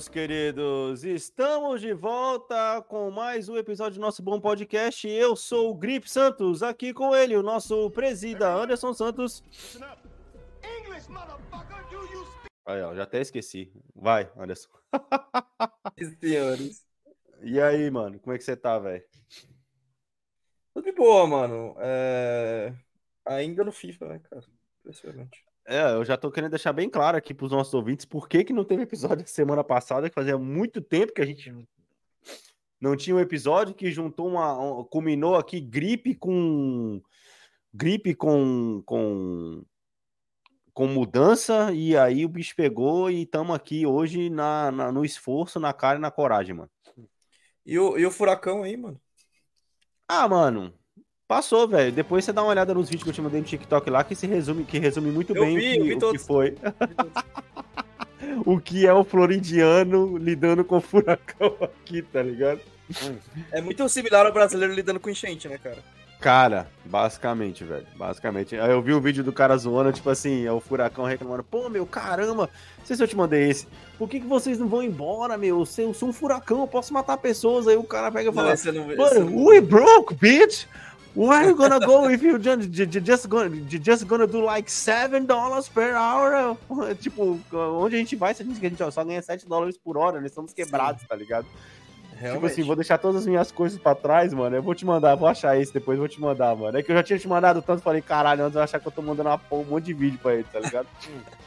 Meus queridos, estamos de volta com mais um episódio do nosso bom podcast. Eu sou o Grip Santos, aqui com ele, o nosso presida Anderson Santos. Aí, ó, já até esqueci. Vai, Anderson. Senhores. E aí, mano, como é que você tá, velho? Tudo de boa, mano. É... Ainda no FIFA, né, cara? Impressionante. É, eu já tô querendo deixar bem claro aqui pros nossos ouvintes por que, que não teve episódio semana passada, que fazia muito tempo que a gente não tinha um episódio que juntou uma. um- culminou aqui gripe com. gripe com. com. com mudança, e aí o bicho pegou e estamos aqui hoje na, na- no esforço, na cara e na coragem, mano. E o, e o furacão aí, mano? Ah, mano. Passou, velho. Depois você dá uma olhada nos vídeos que eu te mandei no TikTok lá, que se resume, que resume muito Eu bem vi, o, que, o que foi. o que é o floridiano lidando com o furacão aqui, tá ligado? É muito similar ao brasileiro lidando com enchente, né, cara? Cara, basicamente, velho. Basicamente. Aí eu vi o vídeo do cara zoando, tipo assim, é o furacão reclamando, pô, meu, caramba, não sei se eu te mandei esse. Por que, que vocês não vão embora, meu? Eu sou- um furacão, eu posso matar pessoas. Aí o cara pega e fala, não- eu Mano, não- we broke, bitch. Where are you gonna go if you just, ju- ju- just gonna, just gonna do like 7 dollars per hour? Tipo, onde a gente vai se a gente, a gente só ganha 7 dólares por hora? Nós estamos quebrados, tá ligado? Tipo Realmente. assim, vou deixar todas as minhas coisas pra trás, mano. Eu vou te mandar, vou achar esse depois, vou te mandar, mano. É que eu já tinha te mandado tanto, falei, caralho, antes eu achar que eu tô mandando uma um monte de vídeo pra ele, tá ligado?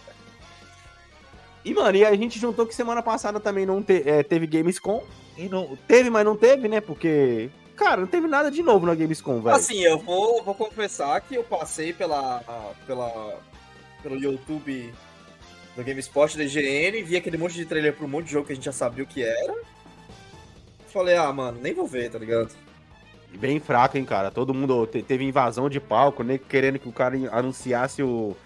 e, mano, e a gente juntou que semana passada também não te- é, teve Gamescom. E não, teve, mas não teve, né? Porque, cara, não teve nada de novo na Gamescom, velho. Assim, eu vou, vou confessar que eu passei pela, pela, pelo YouTube do GameSpot da IGN, vi aquele monte de trailer pro monte de jogo que a gente já sabia o que era. Falei, ah, mano, nem vou ver, tá ligado? Bem fraco, hein, cara. Todo mundo te- teve invasão de palco, né? Querendo que o cara anunciasse o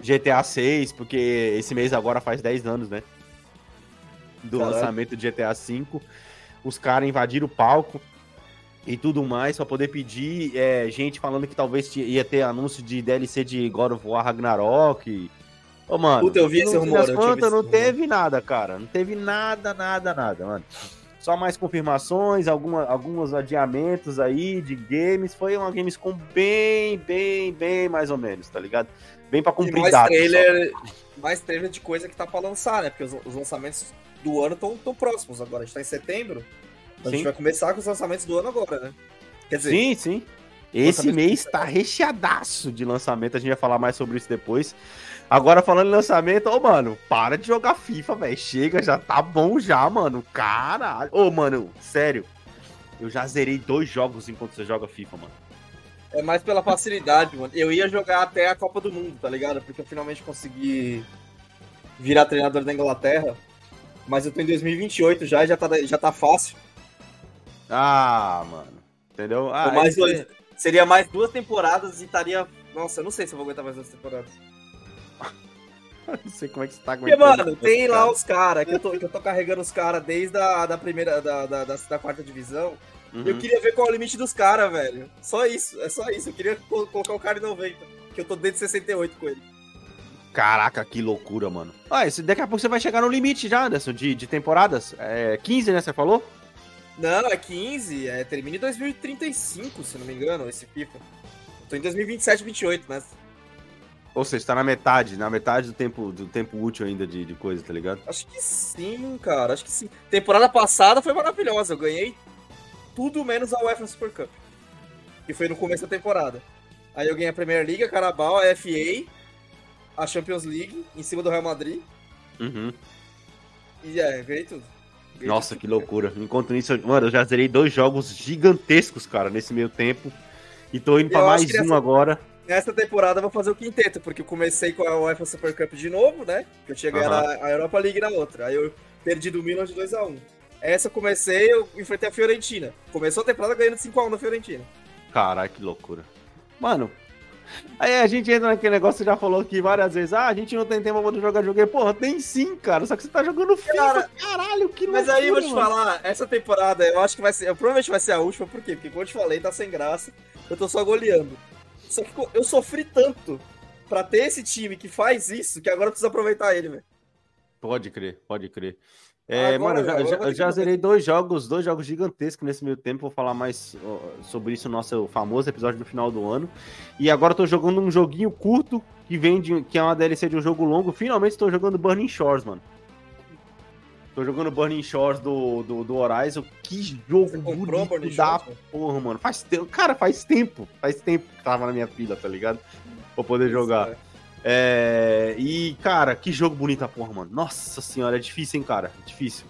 GTA 6, porque esse mês agora faz 10 anos, né? Do lançamento do GTA 5. Os caras invadiram o palco e tudo mais pra poder pedir é, gente falando que talvez ia ter anúncio de DLC de God of War Ragnarok. Ô, mano, Puta, eu vi esse rumor, das contas, não rumor. teve nada, cara. Não teve nada, nada, nada, mano. Só mais confirmações, alguma, alguns adiamentos aí de games. Foi uma Gamescom bem, bem, bem mais ou menos, tá ligado? Bem pra E cumprir mais só. trailer, mais trailer de coisa que tá pra lançar, né? Porque os, os lançamentos do ano estão tão próximos agora. A gente tá em setembro. Então a gente vai começar com os lançamentos do ano agora, né? Quer dizer, Sim, sim. Esse mês tá recheadaço de lançamento. A gente vai falar mais sobre isso depois. Agora, falando em lançamento, ô, mano, para de jogar FIFA, velho. Chega, já tá bom já, mano. Caralho. Ô, mano, sério. Eu já zerei dois jogos enquanto você joga FIFA, mano. é mais pela facilidade, mano. Eu ia jogar até a Copa do Mundo, tá ligado? Porque eu finalmente consegui virar treinador da Inglaterra. Mas eu tô em 2028 já e já tá, já tá fácil. Ah, mano. Entendeu? Ah, mais esse- dois- seria mais duas temporadas e estaria. Nossa, eu não sei se eu vou aguentar mais duas temporadas. Não sei como é que você tá Porque, aguentando. mano, isso, tem lá cara. os caras, que, eu tô- que eu tô carregando os caras desde a da primeira, da, da, da, da quarta divisão. Uhum. Eu queria ver qual é o limite dos caras, velho. Só isso, é só isso. Eu queria co- colocar o cara em 90. Que eu tô dentro de 68 com ele. Caraca, que loucura, mano. Ah, esse, daqui a pouco você vai chegar no limite já, Anderson, de, de temporadas. É 15, né? Você falou? Não, é 15, é, termina em 2035, se não me engano, esse FIFA. Eu tô em 2027, 28, né? Ou seja, tá na metade, na metade do tempo, do tempo útil ainda de, de coisa, tá ligado? Acho que sim, cara, acho que sim. Temporada passada foi maravilhosa, eu ganhei tudo menos a UEFA Super Cup. Que foi no começo da temporada. Aí eu ganhei a Premier League, a Carabao, a FA, a Champions League, em cima do Real Madrid. Uhum. E é, ganhei tudo. Ganhei Nossa, tudo. que loucura. Enquanto isso, eu- mano, eu já zerei dois jogos gigantescos, cara, nesse meio tempo. E tô indo pra Eu mais um nessa- agora. nessa temporada eu vou fazer o quinteto, porque eu comecei com a UEFA Super Cup de novo, né? Que eu tinha ganhado Aham. a, Europa League na outra. Aí eu perdi do Milan de 2x1. Essa eu comecei, eu enfrentei a Fiorentina. Começou a temporada ganhando 5x1 na Fiorentina. Caralho, que loucura. Mano, aí a gente entra naquele negócio que você já falou aqui várias vezes. Ah, a gente não tem tempo pra poder jogar joguinho. Porra, tem sim, cara. Só que você tá jogando FIFA. Cara, Caralho, que loucura, Mas aí eu vou te mano. falar, essa temporada eu acho que vai ser. eu provavelmente vai ser a última, por quê? Porque como eu te falei, tá sem graça. Eu tô só goleando. Só que eu sofri tanto pra ter esse time que faz isso que agora eu preciso aproveitar ele, velho. Pode crer, pode crer. É, Agora- mano, eu já, já- eu já zerei dois jogos, dois jogos gigantescos nesse meio tempo. Vou falar mais sobre isso no nosso famoso episódio do final do ano. E agora eu tô jogando um joguinho curto que vem de, que é uma DLC de um jogo longo. Finalmente estou jogando Burning Shores, mano. Tô jogando Burning Shores do, do, do Horizon. Que jogo Você bonito Burning da Shores, porra, mano. Faz tempo, cara, faz tempo. Faz tempo que tava na minha fila, tá ligado? Pra poder jogar. É, e, cara, que jogo bonito a porra, mano. Nossa senhora, é difícil, hein, cara? Difícil.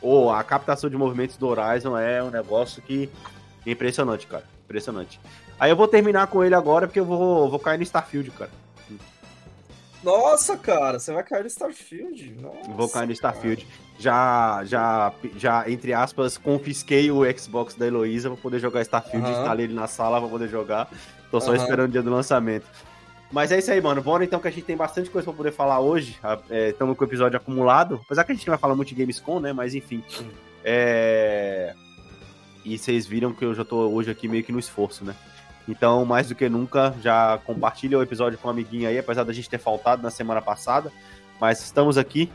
Ô, a captação de movimentos do Horizon é um negócio que é impressionante, cara. Impressionante. Aí eu vou terminar com ele agora, porque eu vou, vou cair no Starfield, cara. Nossa, cara, você vai cair no Starfield? Nossa, vou cair no Starfield. Já, já, já, entre aspas, confisquei o Xbox da Heloísa pra poder jogar Starfield. Aham. Instalei ele na sala pra poder jogar. Tô só Aham. esperando o dia do lançamento. Mas é isso aí, mano. Bora então que a gente tem bastante coisa pra poder falar hoje. Estamos com o episódio acumulado. Apesar que a gente não vai falar muito de Gamescom, né? Mas enfim. É... E vocês viram que eu já tô hoje aqui meio que no esforço, né? Então, mais do que nunca, já compartilha o episódio com um amiguinho aí, apesar da gente ter faltado na semana passada. Mas estamos aqui.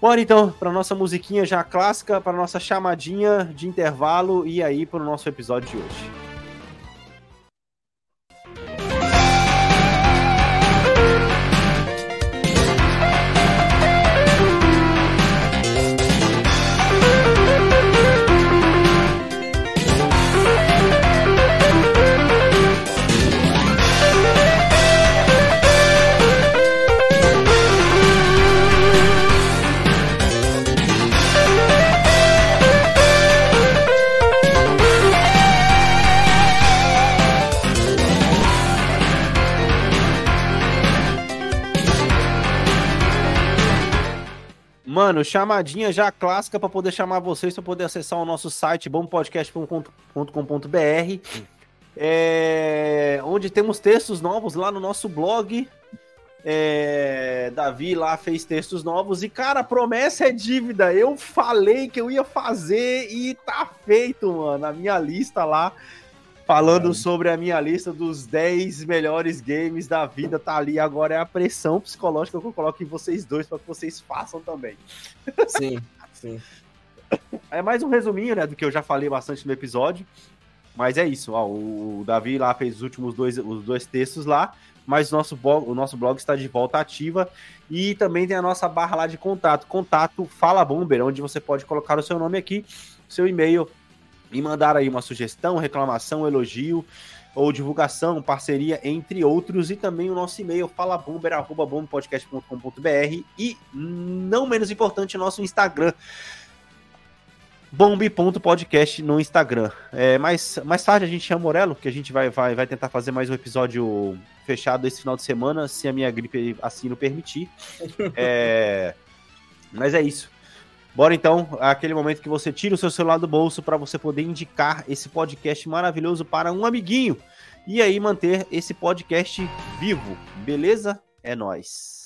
Bora então para nossa musiquinha já clássica, para nossa chamadinha de intervalo e aí para o nosso episódio de hoje. Mano, chamadinha já clássica para poder chamar vocês para poder acessar o nosso site bompodcast.com.br, é, onde temos textos novos lá no nosso blog. É, Davi lá fez textos novos e cara, promessa é dívida. Eu falei que eu ia fazer e tá feito, mano. A minha lista lá falando sobre a minha lista dos 10 melhores games da vida tá ali. Agora é a pressão psicológica que eu coloco em vocês dois para que vocês façam também. Sim, sim. É mais um resuminho, né, do que eu já falei bastante no episódio. Mas é isso, ó, o Davi lá fez os últimos dois, os dois textos lá, mas o nosso, blog, o nosso blog está de volta ativa e também tem a nossa barra lá de contato, contato Fala Bomber, onde você pode colocar o seu nome aqui, seu e-mail e mandar aí uma sugestão, reclamação, elogio ou divulgação, parceria, entre outros, e também o nosso e-mail falabomber.bombpodcast.com.br e, não menos importante, nosso Instagram, bombe.podcast no Instagram. É, mais, mais tarde a gente chama o Morello, que a gente vai, vai, vai tentar fazer mais um episódio fechado esse final de semana, se a minha gripe assim não permitir. É, mas é isso. Bora então, aquele momento que você tira o seu celular do bolso para você poder indicar esse podcast maravilhoso para um amiguinho e aí manter esse podcast vivo, beleza? É nós.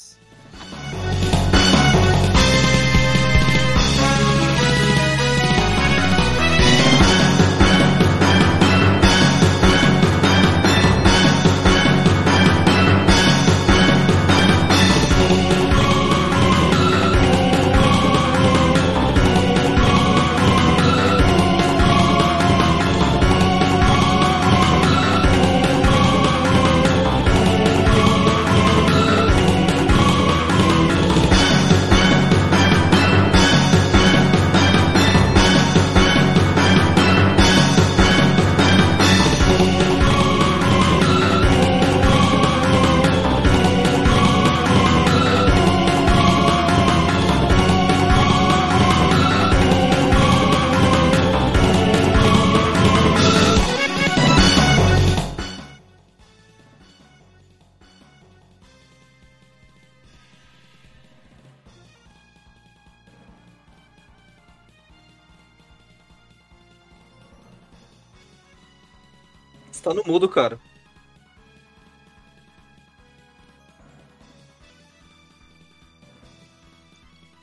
Tá no mudo, cara.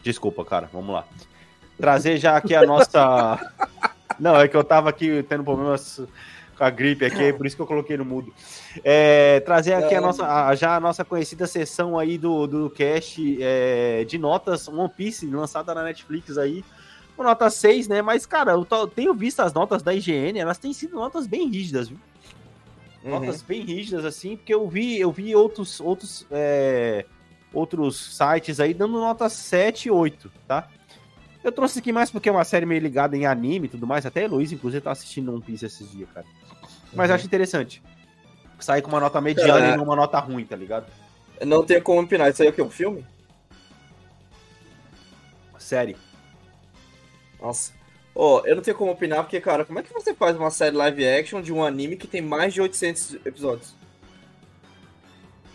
Desculpa, cara, vamos lá. Trazer já aqui a nossa. Não, é que eu tava aqui tendo problemas com a gripe aqui, por isso que eu coloquei no mudo. É, trazer aqui a nossa, a, já a nossa conhecida sessão aí do, do cast é, de notas One Piece, lançada na Netflix aí, com nota 6, né? Mas, cara, eu tô- tenho visto as notas da IGN, elas têm sido notas bem rígidas, viu? Notas bem rígidas, assim, porque eu vi, eu vi outros, outros, é, outros sites aí dando nota 7 e 8, tá? Eu trouxe aqui mais porque é uma série meio ligada em anime e tudo mais. Até a Heloísa, inclusive, tá assistindo One Piece esses dias, cara. Mas eu acho interessante. Sair com uma nota mediana É. e não uma nota ruim, tá ligado? Não tem como opinar. Isso aí é o quê? Um filme? Série. Nossa. Ó, eu não tenho como opinar porque, cara, como é que você faz uma série live action de um anime que tem mais de 800 episódios?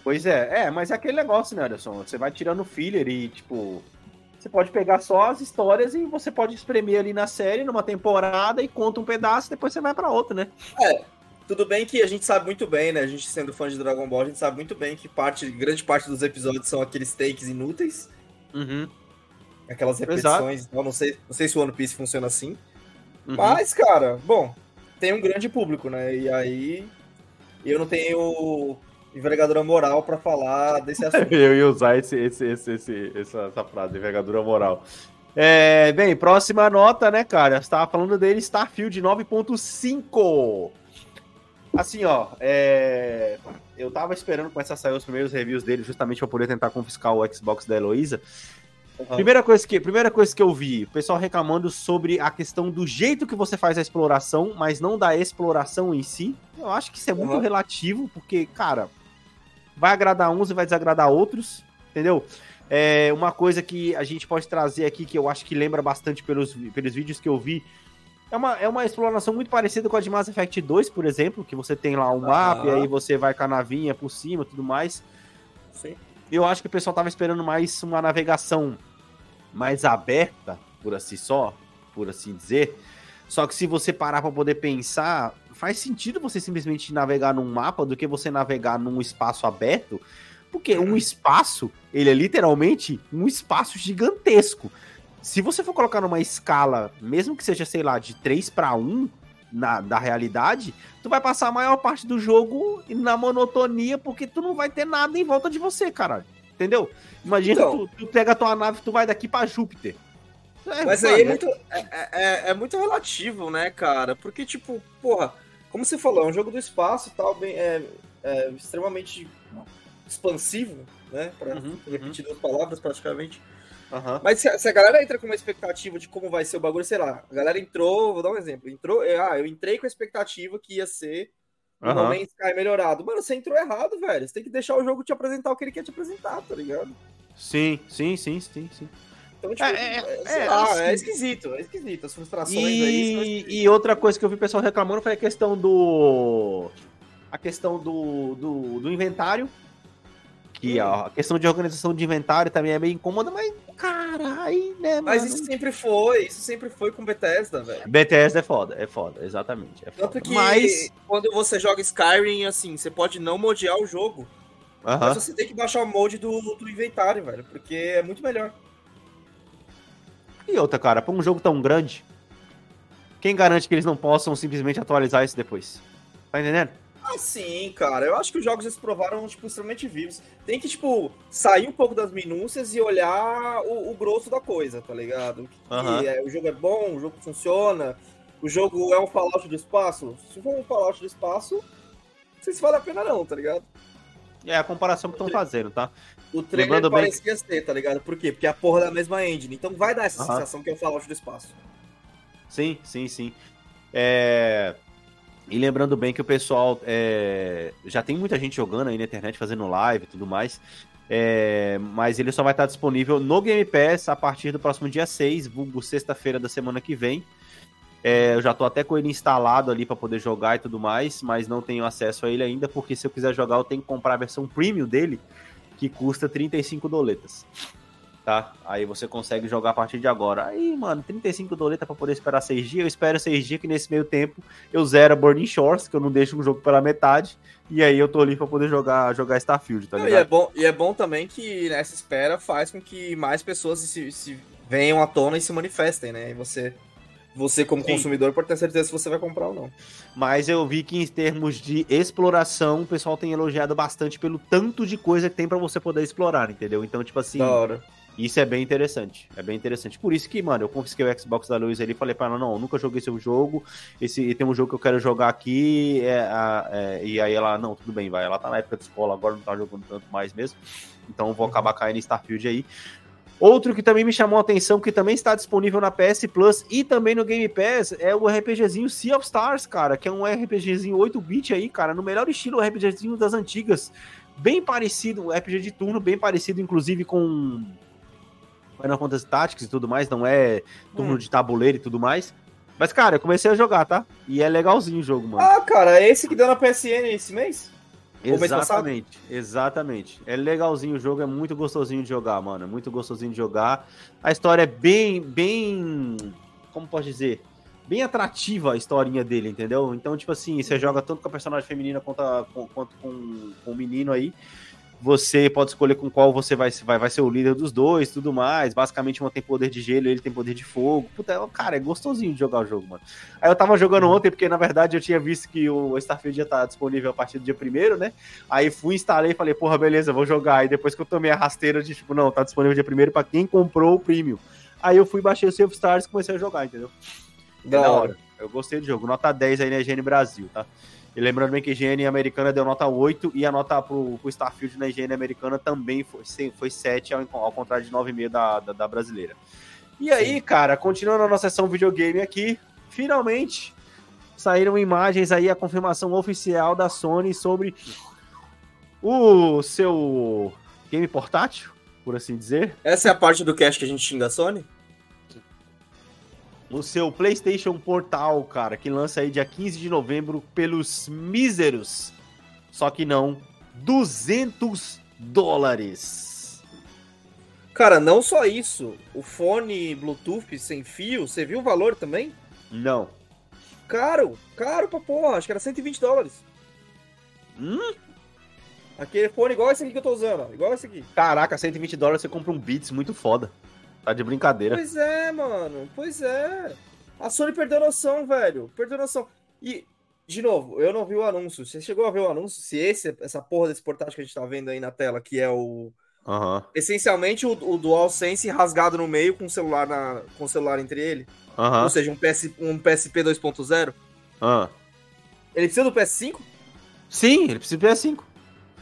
Pois é, é, mas é aquele negócio, né, Anderson? Você vai tirando filler e, tipo. Você pode pegar só as histórias e você pode espremer ali na série, numa temporada, e conta um pedaço, depois você vai pra outra, né? Tudo bem que a gente sabe muito bem, né? A gente sendo fã de Dragon Ball, a gente sabe muito bem que parte, grande parte dos episódios são aqueles takes inúteis, Uhum. Aquelas repetições. Eu não sei, não sei se o One Piece funciona assim. uhum. Mas, cara, bom, tem um grande público, né? E aí eu não tenho envergadura moral pra falar desse assunto. Eu ia usar esse, esse, esse, esse- essa, essa frase, envergadura moral. É, bem, próxima nota, né, cara? Você tava falando dele, Starfield 9.5. Assim, ó, é, eu tava esperando começar a sair os primeiros reviews dele, justamente pra poder tentar confiscar o Xbox da Heloísa. Primeira coisa, que, primeira coisa que eu vi, o pessoal reclamando sobre a questão do jeito que você faz a exploração, mas não da exploração em si. Eu acho que isso é muito Uhum. relativo, porque, cara, vai agradar uns e vai desagradar outros, entendeu? É uma coisa que a gente pode trazer aqui, que eu acho que lembra bastante pelos, pelos vídeos que eu vi, é uma, é uma exploração muito parecida com a de Mass Effect 2, por exemplo, que você tem lá um mapa e aí você vai com a navinha por cima e tudo mais. Sim. Eu acho que o pessoal tava esperando mais uma navegação mais aberta, por assim só, por assim dizer. Só que se você parar para poder pensar, faz sentido você simplesmente navegar num mapa do que você navegar num espaço aberto, porque um espaço, ele é literalmente um espaço gigantesco. Se você for colocar numa escala, mesmo que seja, sei lá, de 3 para 1 na, da realidade, tu vai passar a maior parte do jogo na monotonia, porque tu não vai ter nada em volta de você, caralho. Entendeu? Imagina Então. tu, tu pega a tua nave e tu vai daqui pra Júpiter. É, Mas aí é é- muito, é, é- é muito relativo, né, cara? Porque, tipo, porra, como você falou, é um jogo do espaço e tal, bem, é, é extremamente expansivo, né? Pra Uhum, repetir duas palavras praticamente. Aham. Mas se, a- se a galera entra com uma expectativa de como vai ser o bagulho, sei lá, a galera entrou, vou dar um exemplo, entrou, é, ah, eu entrei com a expectativa que ia ser um Aham. No Man's Sky melhorado. Mano, você entrou errado, velho. Você tem que deixar o jogo te apresentar o que ele quer te apresentar, tá ligado? Sim, sim, sim, sim, sim. Então, tipo, É, é, é, é, lá, assim. é esquisito, é esquisito. As frustrações aí são E, e outra coisa que eu vi o pessoal reclamando foi a questão do. A questão do, do, do inventário. Que Hum. a questão de organização de inventário também é meio incômoda, mas, cara, aí, né, Mas mano? isso sempre foi, isso sempre foi com Bethesda, velho. BTS é foda, é foda, exatamente. É foda. Tanto que Mas. quando você joga Skyrim, assim, você pode não modear o jogo, Aham. mas você tem que baixar o mod do, do inventário, velho, porque é muito melhor. E outra, cara, pra um jogo tão grande, quem garante que eles não possam simplesmente atualizar isso depois? Tá entendendo? Ah, sim, cara. Eu acho que os jogos eles provaram, tipo, extremamente vivos. Tem que, tipo, sair um pouco das minúcias e olhar o, o grosso da coisa, tá ligado? Que, é, o jogo é bom, o jogo funciona, o jogo é um Fallout do espaço. Se for um Fallout do espaço, não sei se vale a pena não, tá ligado? É a comparação que estão fazendo, tá? O trailer Lembrando bem parecia ser, tá ligado? Por quê? Porque é a porra da mesma engine. Então vai dar essa sensação que é o Fallout do espaço. Sim, sim, sim. É, E lembrando bem que o pessoal é, já tem muita gente jogando aí na internet, fazendo live e tudo mais. É, Mas ele só vai estar disponível no Game Pass a partir do próximo dia 6, vulgo sexta-feira da semana que vem. É, eu já tô até com ele instalado ali para poder jogar e tudo mais, mas não tenho acesso a ele ainda, porque se eu quiser jogar eu tenho que comprar a versão premium dele, que custa 35 doletas. Tá? Aí você consegue jogar a partir de agora. Aí, mano, 35 doleta pra poder esperar 6 dias. Eu espero 6 dias que nesse meio tempo eu zero a Burning Shores, que eu não deixo o jogo pela metade. E aí eu tô ali pra poder jogar, jogar Starfield, tá ligado? e, é bom, e é bom também que nessa espera faz com que mais pessoas se, se venham à tona e se manifestem, né? E você, você como Sim. consumidor, pode ter certeza se você vai comprar ou não. Mas eu vi que em termos de exploração, o pessoal tem elogiado bastante pelo tanto de coisa que tem pra você poder explorar, entendeu? Então, tipo assim, Da hora. Isso é bem interessante. É bem interessante. Por isso que, mano, eu confisquei o Xbox da Luiz ali e falei pra ela, não, nunca joguei seu jogo. Esse tem um jogo que eu quero jogar aqui. é, é, e aí ela, não, tudo bem, vai. Ela tá na época de escola, agora não tá jogando tanto mais mesmo. Então vou acabar caindo em Starfield aí. Outro que também me chamou a atenção, que também está disponível na PS Plus e também no Game Pass, é o RPGzinho Sea of Stars, cara, que é um RPGzinho 8-bit aí, cara, no melhor estilo RPGzinho das antigas. Bem parecido, RPG de turno, bem parecido, inclusive, com Final Fantasy Tactics e tudo mais, não é turno Hum. de tabuleiro e tudo mais. Mas, cara, eu comecei a jogar, tá? E é legalzinho o jogo, mano. Ah, cara, é esse que deu na PSN esse mês? Exatamente, exatamente. É legalzinho o jogo, é muito gostosinho de jogar, mano. É muito gostosinho de jogar. A história é bem, bem. Como posso dizer? Bem atrativa a historinha dele, entendeu? Então, tipo assim, você joga tanto com a personagem feminina quanto, a- com- quanto com, com o menino aí. Você pode escolher com qual você vai, vai, vai ser o líder dos dois tudo mais. Basicamente, uma tem poder de gelo, ele tem poder de fogo. Puta, é- cara, é gostosinho de jogar o jogo, mano. Aí eu tava jogando ontem, porque na verdade eu tinha visto que o Starfield ia estar disponível a partir do dia primeiro, né? Aí fui, instalei e falei, porra, beleza, vou jogar. Aí depois que eu tomei a rasteira de tipo, não, tá disponível dia primeiro pra quem comprou o Premium. Aí eu fui, baixei o of Stars e comecei a jogar, entendeu? Da hora. Eu gostei do jogo. Nota 10 aí na IGN Brasil, tá? E lembrando bem que a IGN americana deu nota 8 e a nota pro, pro Starfield na IGN americana também foi, foi 7, ao, ao contrário de 9,5 da, da, da brasileira. E aí, cara, continuando a nossa sessão videogame aqui, finalmente saíram imagens aí, a confirmação oficial da Sony sobre o seu game portátil, por assim dizer. Essa é a parte do cast que a gente xinga a Sony? O seu PlayStation Portal, cara, que lança aí dia 15 de novembro pelos míseros, só que não, 200 dólares. Cara, não só isso. O fone Bluetooth sem fio, você viu o valor também? Não. Caro, caro pra porra. Acho que era 120 dólares. Hum? Aquele fone igual esse aqui que eu tô usando, ó, igual esse aqui. Caraca, 120 dólares você compra um Beats muito foda. Tá de brincadeira. Pois é, mano. Pois é. A Sony perdeu noção, velho. Perdeu a noção. E, de novo, eu não vi o anúncio. Você chegou a ver o anúncio? Se esse, essa porra desse portátil que a gente tá vendo aí na tela, que é o. Aham, Essencialmente o, o DualSense rasgado no meio com o celular, na, com o celular entre ele. aham, Ou seja, um, PS, um PSP 2.0. aham. Ele precisa do PS5? Sim, ele precisa de PS5.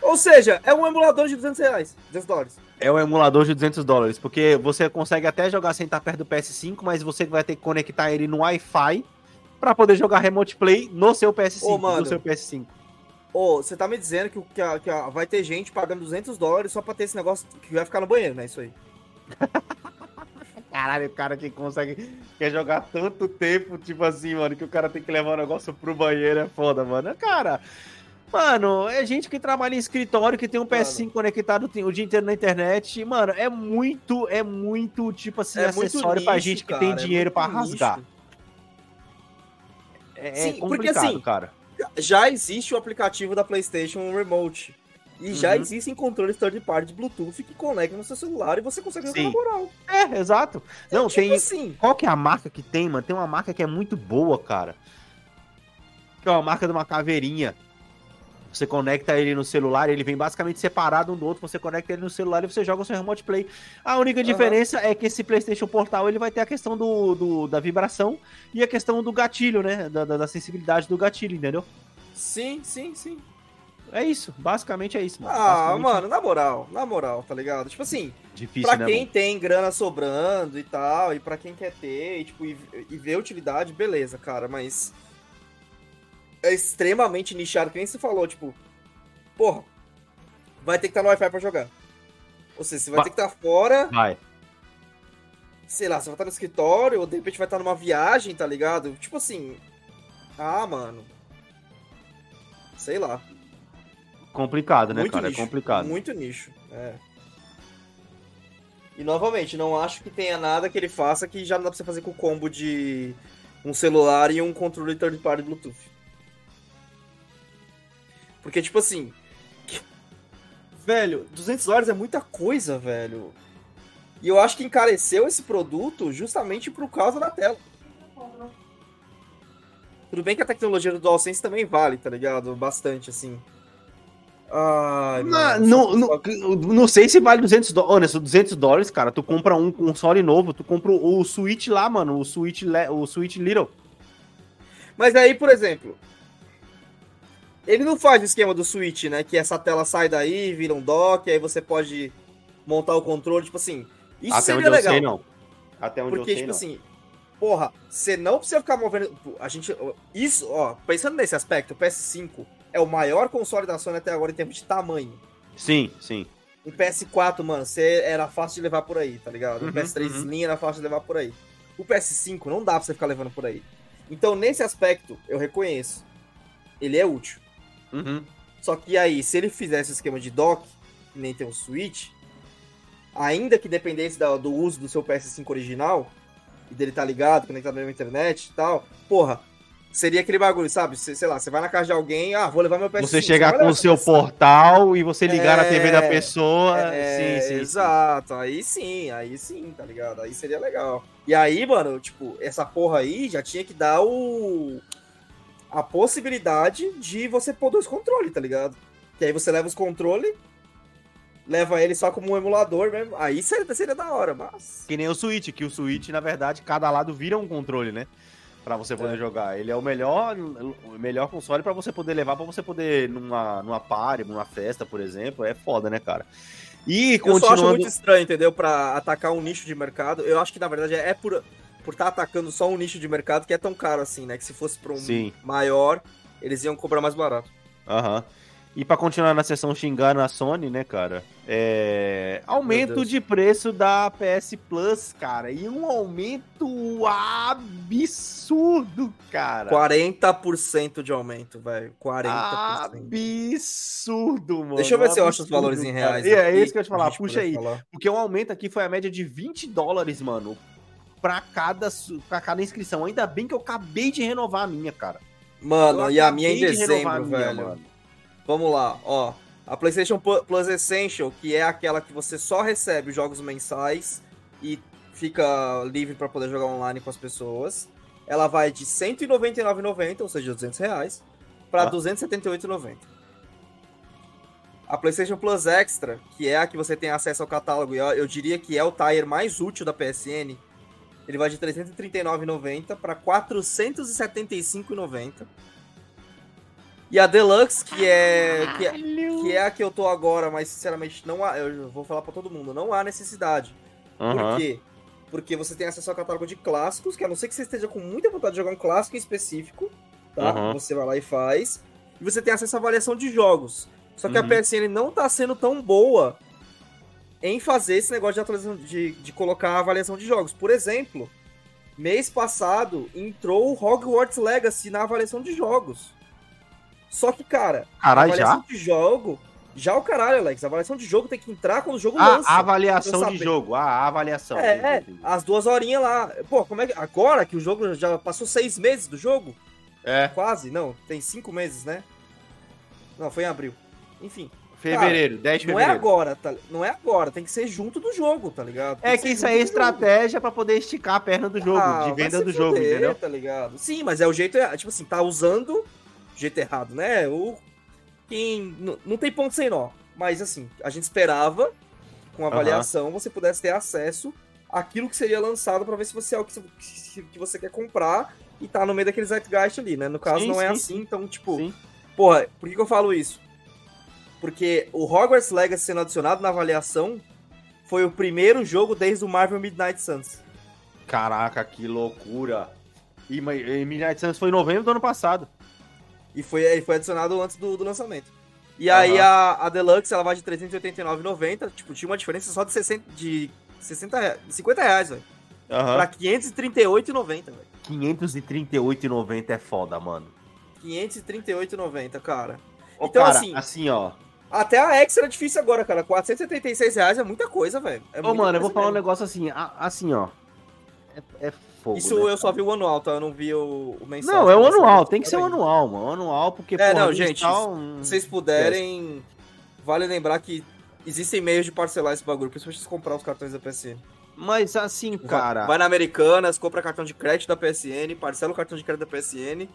Ou seja, é um emulador de 200 reais. 200 dólares. É um emulador de 200 dólares, porque você consegue até jogar sem estar perto do PS5, mas você vai ter que conectar ele no Wi-Fi pra poder jogar Remote Play no seu PS5, Ô, mano. no seu PS5. Ô, você tá me dizendo que, que, a- que a- vai ter gente pagando 200 dólares só pra ter esse negócio que vai ficar no banheiro, né? Isso aí. Caralho, o cara que consegue quer jogar tanto tempo, tipo assim, mano, que o cara tem que levar o negócio pro banheiro é foda, mano. Cara, mano, é gente que trabalha em escritório, que tem um PS5 conectado tem- o dia inteiro na internet. Mano, é muito, é muito, tipo assim, É acessório pra nicho, gente que cara, tem é dinheiro pra nicho. rasgar. É, é Sim, porque complicado, assim, cara. Já existe o aplicativo da PlayStation Remote. E já Uhum. existem controles third party de Bluetooth que conectam no seu celular e você consegue jogar na moral. É, exato. Não, tipo tem. assim. Qual que é a marca que tem, mano? Tem uma marca que é muito boa, cara. Que é uma marca de uma caveirinha. Você conecta ele no celular, ele vem basicamente separado um do outro. Você conecta ele no celular e você joga o seu remote play. A única Aham. diferença é que esse PlayStation Portal ele vai ter a questão do, do- da vibração e a questão do gatilho, né? Da, da- da sensibilidade do gatilho, entendeu? Sim, sim, sim. É isso. Basicamente é isso, mano. Ah, Basicamente mano, na moral, na moral, tá ligado? Tipo assim, Difícil, pra né? quem mano? tem grana sobrando e tal, e pra quem quer ter, e, tipo, e, e ver utilidade, beleza, cara, mas é extremamente nichado, que nem você falou, tipo, porra, vai ter que estar no Wi-Fi pra jogar. Ou seja, você vai ter que estar fora, Vai. sei lá, você vai estar no escritório, ou de repente vai estar numa viagem, tá ligado? Tipo assim, ah, mano, sei lá. Complicado, né, muito cara? nicho, É complicado. Muito nicho, é. E novamente, não acho que tenha nada que ele faça que já não dá pra você fazer com o combo de um celular e um controle third party Bluetooth. Porque, tipo assim. Velho, 200 dólares é muita coisa, velho. E eu acho que encareceu esse produto justamente por causa da tela. Tudo bem que a tecnologia do DualSense também vale, tá ligado? Bastante, assim. Ai, Não, mano, não, só- não, não sei se vale 200 dólares. 200 dólares, cara. Tu compra um console novo, tu compra o Switch lá, mano. O Switch, Le- o Switch Little. Mas aí, por exemplo, ele não faz o esquema do Switch, né? Que essa tela sai daí, vira um dock, aí você pode montar o controle, tipo assim. Isso Até seria onde legal. eu sei, não. Até onde Porque, eu sei, tipo não. assim, porra, você não precisa ficar movendo. A gente. Isso, ó, pensando nesse aspecto, o PS5 é o maior console da Sony até agora em termos de tamanho. Sim, sim. Um PS4, mano, você era fácil de levar por aí, tá ligado? Um Uhum, PS3 uhum. Slim era fácil de levar por aí. O PS5 não dá pra você ficar levando por aí. Então, nesse aspecto, eu reconheço. Ele é útil. Uhum. Só que aí, se ele fizesse o esquema de dock, que nem tem o Switch, ainda que dependesse da- do uso do seu PS5 original, e dele tá ligado, conectado na internet e tal, porra, seria aquele bagulho, sabe? Cê- sei lá, você vai na casa de alguém, ah, vou levar meu PS5. Você chegar com o seu PS5. portal e você ligar na TV da É, pessoa. É, sim, sim. exato, aí sim, aí sim, tá ligado? Aí seria legal. E aí, mano, tipo, essa porra aí já tinha que dar o. a possibilidade de você pôr dois controles, tá ligado? Que aí você leva os controles, leva ele só como um emulador mesmo. Aí seria, seria da hora, mas. Que nem o Switch, que o Switch, na verdade, cada lado vira um controle, né? Pra você poder É. jogar. Ele é o melhor, o melhor console pra você poder levar, pra você poder numa, numa party, numa festa, por exemplo. É foda, né, cara? E Eu só acho continuando. muito estranho, entendeu? Pra atacar um nicho de mercado. Eu acho que na verdade é por por estar atacando só um nicho de mercado que é tão caro assim, né? Que se fosse pra um Sim. maior, eles iam cobrar mais barato. Aham. E pra continuar na sessão xingando a Sony, né, cara? É... Aumento de preço da PS Plus, cara. E um aumento absurdo, cara. 40% de aumento, velho. 40%. Absurdo, mano. Deixa eu ver se eu acho os Absurdo, valores em reais. É aqui, isso que eu ia te falar. Puxa aí. falar. Porque o aumento aqui foi a média de 20 dólares, mano. Pra cada, pra cada inscrição. Ainda bem que eu acabei de renovar a minha, cara. Mano, e a minha em de dezembro, minha, velho. mano. Vamos lá, ó. A PlayStation Plus Essential, que é aquela que você só recebe os jogos mensais e fica livre pra poder jogar online com as pessoas. Ela vai de R$ 199,90, ou seja, 200 reais, pra Ah. R$ 278,90. A PlayStation Plus Extra, que é a que você tem acesso ao catálogo, e eu, eu diria que é o tier mais útil da PSN, ele vai de R$ 339,90 para R$ 475,90. E a Deluxe, que é, que é que é a que eu tô agora, mas sinceramente não há, eu vou falar pra todo mundo, não há necessidade. Por Aham. quê? Porque você tem acesso ao catálogo de clássicos, que a não ser que você esteja com muita vontade de jogar um clássico em específico, tá? Aham. Você vai lá e faz. E você tem acesso à avaliação de jogos. Só que Uhum. a PSN não tá sendo tão boa em fazer esse negócio de atualização, de, de colocar a avaliação de jogos. Por exemplo, mês passado entrou o Hogwarts Legacy na avaliação de jogos. Só que, cara, Caralho, avaliação já? de jogo. Já o caralho, Alex. A avaliação de jogo tem que entrar quando o jogo Ah, lança. a avaliação de jogo. Ah, a avaliação. É, é, as duas horinhas lá. Pô, como é que. Agora que o jogo já passou seis meses do jogo? É, Quase, não. Tem cinco meses, né? Não, foi em abril. Enfim. Fevereiro, 10 de Não é fevereiro. agora, tá? Não é agora, tem que ser junto do jogo, tá ligado? Tem É que isso aí é jogo. estratégia pra poder esticar a perna do jogo, Ah, de venda do jogo, fuder, entendeu? Tá ligado? Sim, mas é o jeito. erra- Tipo assim, tá usando o jeito errado, né? O. Quem. Não tem ponto sem nó. Mas assim, a gente esperava, com avaliação, você pudesse ter acesso àquilo que seria lançado pra ver se você é o que, que você quer comprar e tá no meio daquele zeitgeist ali, né? No caso, Sim, não é sim, assim, então, tipo. Sim. Porra, por que, que eu falo isso? Porque o Hogwarts Legacy sendo adicionado na avaliação foi o primeiro jogo desde o Marvel Midnight Suns. Caraca, que loucura. E, e Midnight Suns foi em novembro do ano passado. E foi, foi adicionado antes do, do lançamento. E aí a, a Deluxe ela vai de 389,90. Tipo, tinha uma diferença só de 60, de 60 reais, de 50 reais, velho. Aham. Pra 538,90, velho. 538,90 é foda, mano. 538,90, cara. Ô, Então, cara, assim- assim, ó. Até a Extra é difícil agora, cara. 476 reais é muita coisa, velho. É Ô, mano, eu vou falar um negócio assim, a- assim, ó. É, é fogo. Isso né, eu só vi o anual, tá? Eu não vi o, o mensal. Não, é o anual, tá tem que ser o anual, mano. Anual, porque. É, porra, não, gente, mensal, hum, Se vocês puderem, vale lembrar que existem meios de parcelar esse bagulho, principalmente se comprar os cartões da PSN. Mas assim, Vai- cara. Vai na Americanas, compra cartão de crédito da PSN, parcela o cartão de crédito da PSN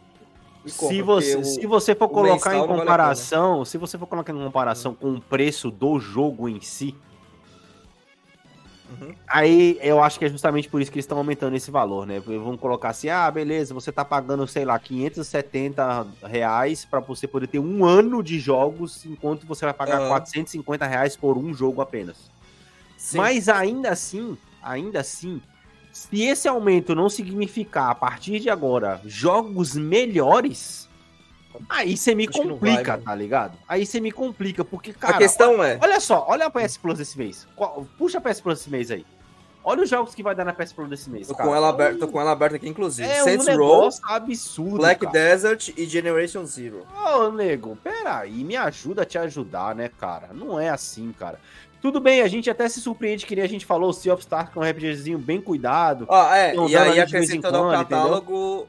compra. se você, o- se você for colocar em não vale comparação, se você for colocar em comparação com o preço do jogo em si, Uhum. aí eu acho que é justamente por isso que eles estão aumentando esse valor, né? Vamos colocar assim, ah, beleza, você tá pagando, sei lá, 570 reais pra você poder ter um ano de jogos, enquanto você vai pagar Aham. 450 reais por um jogo apenas. Sim. Mas ainda assim, ainda assim, se esse aumento não significar a partir de agora jogos melhores, aí você me Acho complica, vai, tá ligado? Aí você me complica, porque, a cara, questão é. olha só, olha a PS Plus desse mês. Puxa a PS Plus desse mês aí. Olha os jogos que vai dar na PS Plus desse mês. Tô cara. com, ela aberta, tô com ela aberta aqui, inclusive. É um Saints Row, negócio absurdo, Black cara. Desert e Generation Zero. Ô, nego, peraí, me ajuda a te ajudar, né, cara? Não é assim, cara. Tudo bem, a gente até se surpreende que nem a gente falou, o Sea of Stars, que é um RPGzinho bem cuidado. Ah, é, e aí acrescentando ao catálogo.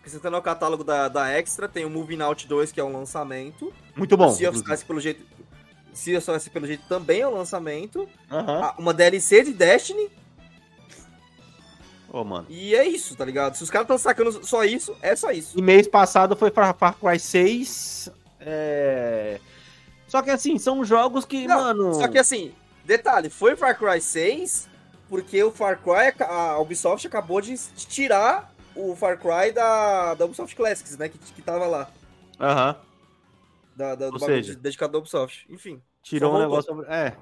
Acrescentando ao catálogo da, da Extra, tem o Moving Out 2, que é um lançamento. Muito bom. Sea of. Stars, pelo jeito. Sea of Stars, pelo jeito, também é um lançamento. Ah, Uma DLC de Destiny. Ô, mano. E é isso, tá ligado? Se os caras estão sacando só isso, é só isso. E mês passado foi Far Cry 6. É... Só que assim, são jogos que, Não, mano. Só que assim, detalhe, foi Far Cry 6 porque o Far Cry, a Ubisoft acabou de tirar o Far Cry da, da Ubisoft Classics, né? Que, que tava lá. Aham. Da, da, Ou seja- de- dedicado à Ubisoft. Enfim. Tirou um negócio. É.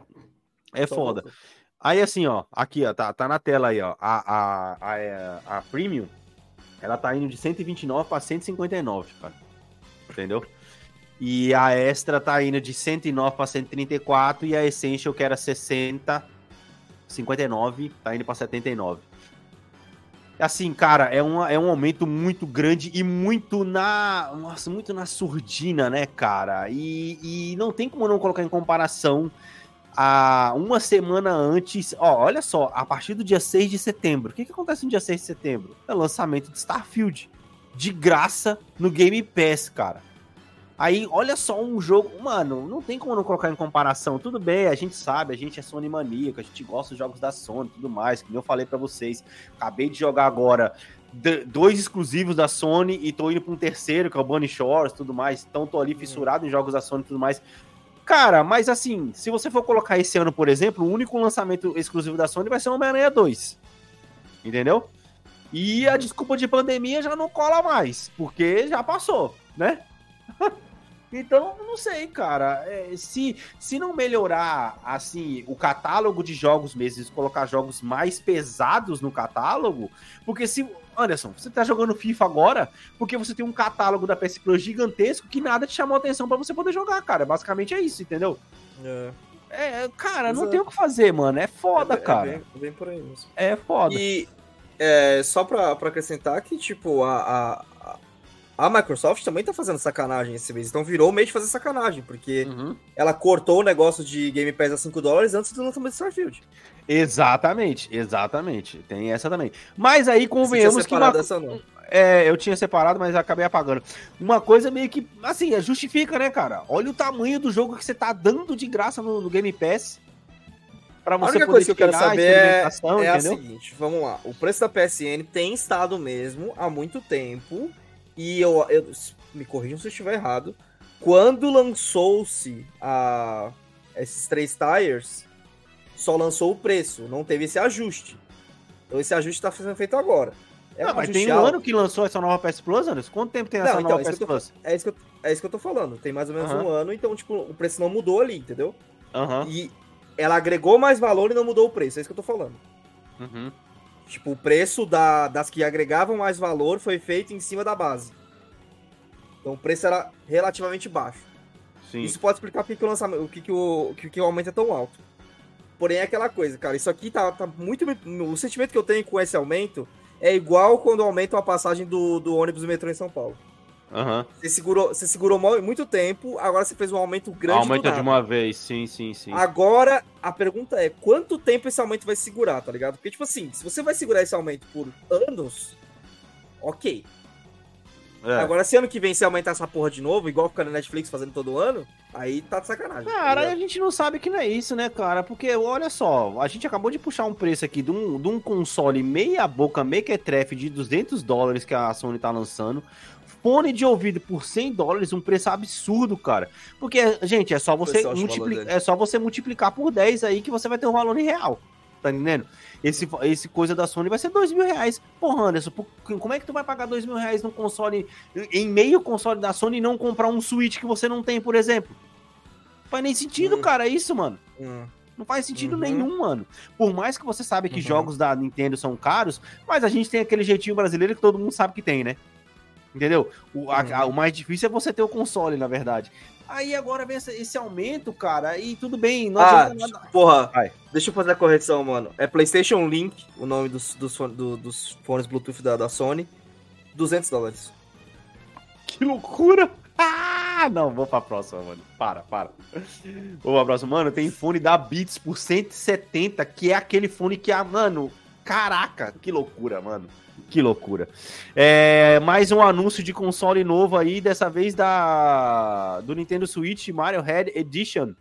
É só foda. voltou. Aí assim, ó, aqui, ó, tá, tá na tela aí, ó. A, a, a, é, a Premium, ela tá indo de 129 pra 159, cara. Entendeu? E a Extra tá indo de 109 pra 134 e a Essential, que era 60, 59, tá indo pra 79. Assim, cara, é, uma, é um aumento muito grande e muito na. Nossa, muito na surdina, né, cara? E, e não tem como não colocar em comparação a uma semana antes. Ó, olha só, a partir do dia 6 de setembro. O que, que acontece no dia 6 de setembro? É o lançamento de Starfield. De graça no Game Pass, cara. Aí, olha só um jogo. Mano, não tem como não colocar em comparação. Tudo bem, a gente sabe, a gente é Sony maníaco, a gente gosta dos jogos da Sony e tudo mais, que nem eu falei pra vocês. Acabei de jogar agora dois exclusivos da Sony e tô indo pra um terceiro, que é o Bunny Shores tudo mais. Então tô ali fissurado em jogos da Sony e tudo mais. Cara, mas assim, se você for colocar esse ano, por exemplo, o único lançamento exclusivo da Sony vai ser o Homem-Aranha 2. Entendeu? E a desculpa de pandemia já não cola mais, porque já passou, né? Então, não sei, cara. É, se, se não melhorar, assim, o catálogo de jogos mesmo, colocar jogos mais pesados no catálogo, porque se. Anderson, você tá jogando FIFA agora porque você tem um catálogo da PS Plus gigantesco que nada te chamou atenção pra você poder jogar, cara. Basicamente é isso, entendeu? É. É, cara, não tem o que fazer, mano. É foda, É- é cara. bem- é bem por aí mesmo. É foda. E é, só pra, pra acrescentar que, tipo, a, a, a- a Microsoft também tá fazendo sacanagem esse mês. Então virou o mês de fazer sacanagem, porque Uhum. ela cortou o negócio de Game Pass a 5 dólares antes do lançamento de Starfield. Exatamente, exatamente. Tem essa também. Mas aí convenhamos que uma, essa não. É, eu tinha separado, mas acabei apagando. Uma coisa meio que, assim, é, justifica, né, cara? Olha o tamanho do jogo que você tá dando de graça no, no Game Pass. Pra A você única poder coisa que eu quero a saber é, é a seguinte, vamos lá. O preço da PSN tem estado mesmo há muito tempo. E eu, eu me corrijam se eu estiver errado. Quando lançou-se a esses três tires, só lançou o preço, não teve esse ajuste. Então esse ajuste está sendo feito agora. É Não, mas tem um alto. ano que lançou essa nova PS Plus, Anderson? Quanto tempo tem Não, essa então, nova é PS tô- Plus? É isso, que eu, é isso que eu tô falando. Tem mais ou menos um ano, então, tipo, o preço não mudou ali, entendeu? Aham. E ela agregou mais valor e não mudou o preço. É isso que eu tô falando. Uhum. Tipo, o preço da- das que agregavam mais valor foi feito em cima da base. Então o preço era relativamente baixo. Sim. Isso pode explicar por que, o lançamento, o que, que o, que, que o aumento é tão alto. Porém, é aquela coisa, cara. Isso aqui tá, tá muito. O sentimento que eu tenho com esse aumento é igual quando aumentam a passagem do, do ônibus do metrô em São Paulo. Aham. Você segurou, você segurou muito tempo, agora você fez um aumento grande Aumenta de uma vez, sim, sim, sim. Agora, a pergunta é, quanto tempo esse aumento vai segurar, tá ligado? Porque, tipo assim, se você vai segurar esse aumento por anos, ok. É. Agora, se ano que vem você aumentar essa porra de novo, igual fica na Netflix fazendo todo ano, aí tá de sacanagem. tá Cara, a gente não sabe que não é isso, né, cara? Porque, olha só, a gente acabou de puxar um preço aqui de um, de um console meia boca, mequetrefe de 200 dólares que a Sony tá lançando. Fone de ouvido por 100 dólares, um preço absurdo, cara. Porque, gente, é só você, multiplicar, é só você multiplicar por 10 aí que você vai ter um valor em real. Tá entendendo? Esse, esse coisa da Sony vai ser 2 mil reais. Porra, Anderson, por- como é que tu vai pagar 2 mil reais num console, em meio console da Sony e não comprar um Switch que você não tem, por exemplo? Não faz nem sentido, Hum. cara, isso, mano. Hum. Não faz sentido Uhum. nenhum, mano. Por mais que você sabe que Uhum. jogos da Nintendo são caros, mas a gente tem aquele jeitinho brasileiro que todo mundo sabe que tem, né? Entendeu? O, a- Uhum. a- o mais difícil é você ter o console, na verdade. Aí agora vem esse, esse aumento, cara, e tudo bem. Não Ah, adianta nada. porra, Vai. deixa eu fazer a correção, mano. É PlayStation Link, o nome dos, dos, do- dos fones Bluetooth da, da Sony. 200 dólares. Que loucura! Ah, não, vou pra próxima, mano. Para, para. Vou pra próxima. Mano, tem fone da Beats por 170, que é aquele fone que, ah, mano, caraca, que loucura, mano. Que loucura. É, mais um anúncio de console novo aí, dessa vez da do Nintendo Switch Mario Head Edition,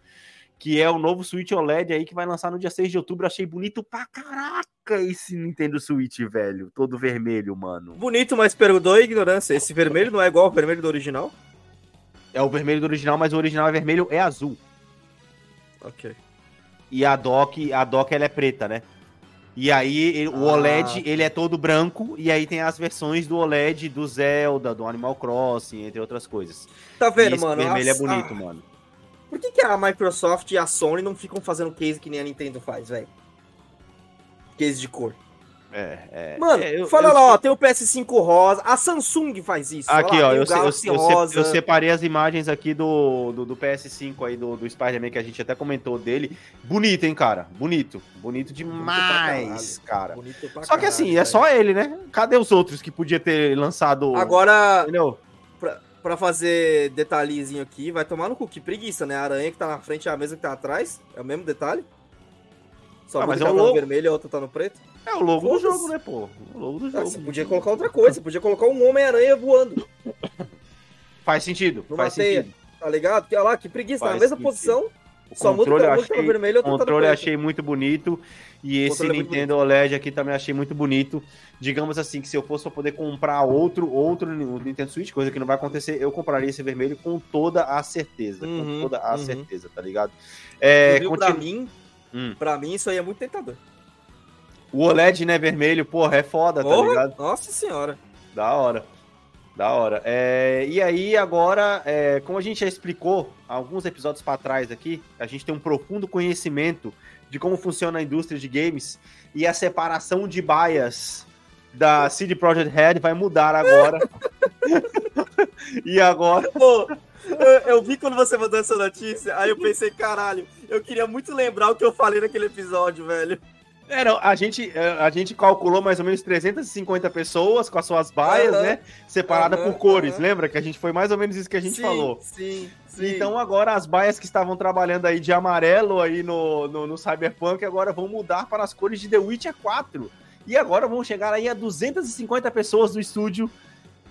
que é o novo Switch OLED aí que vai lançar no dia 6 de outubro. Achei bonito pra caraca esse Nintendo Switch, velho. Todo vermelho, mano. Bonito, mas perdoa a ignorância. Esse vermelho não é igual ao vermelho do original? É o vermelho do original, mas o original é vermelho, é azul. Ok. E a dock, a dock ela é preta, né? E aí ele- o Ah. OLED, ele é todo branco, e aí tem as versões do OLED do Zelda, do Animal Crossing, entre outras coisas. Tá vendo, esse mano? vermelho é bonito, ah, mano. Por que, que a Microsoft e a Sony não ficam fazendo case que nem a Nintendo faz, velho? Case de cor. É, é. Mano, é, eu- fala eu- lá, ó, tem o PS5 rosa, a Samsung faz isso. Aqui, lá, ó, eu, eu, eu, eu separei as imagens aqui do, do, do PS5 aí, do, do Spider-Man, que a gente até comentou dele. Bonito, hein, cara? Bonito. Bonito demais, cara. Bonito Só que caralho, assim, é só ele, né? Cadê os outros que podia ter lançado? Agora, Entendeu? pra, pra fazer detalhezinho aqui, vai tomar no cu. Que preguiça, né? A aranha que tá na frente é a mesma que tá atrás. É o mesmo detalhe. Só Ah, ah, mas é o tá no logo. vermelho e a outra tá no preto. É o logo do Foda-se. jogo, né, pô? O logo do Ah, jogo. você podia colocar outra coisa. Você podia colocar um Homem-Aranha voando, Faz sentido, Numa faz teia. sentido. tá ligado? Porque olha lá, que preguiça. Tá na Faz mesma sentido. posição. O Só muda outra tá achei, vermelho e a outra tá no controle eu preto. achei muito bonito. E esse é Nintendo OLED aqui também achei muito bonito. Digamos assim, que se eu fosse pra poder comprar outro, outro Nintendo Switch, coisa que não vai acontecer, eu compraria esse vermelho com toda a certeza. Uhum, com toda a uhum. certeza, tá ligado? É, Inclusive, pra continu- mim, Hum. pra mim, isso aí é muito tentador. O OLED, né, vermelho, porra, é foda, tá Porra, ligado? Nossa senhora. Da hora. Da hora. É, e aí, agora, é, como a gente já explicou alguns episódios pra trás aqui, a gente tem um profundo conhecimento de como funciona a indústria de games e a separação de baias da CD Projekt Red vai mudar agora. e agora. Pô, eu, eu vi quando você mandou essa notícia, aí eu pensei, caralho, eu queria muito lembrar o que eu falei naquele episódio, velho. É, não, a, gente, é, a gente calculou mais ou menos 350 pessoas com as suas baias, Aham. né? Separada Aham, por cores. aham. Lembra que a gente foi mais ou menos isso que a gente sim, falou. Sim, sim. Então agora as baias que estavam trabalhando aí de amarelo aí no, no, no Cyberpunk agora vão mudar para as cores de The Witcher 4. E agora vão chegar aí a 250 pessoas do estúdio.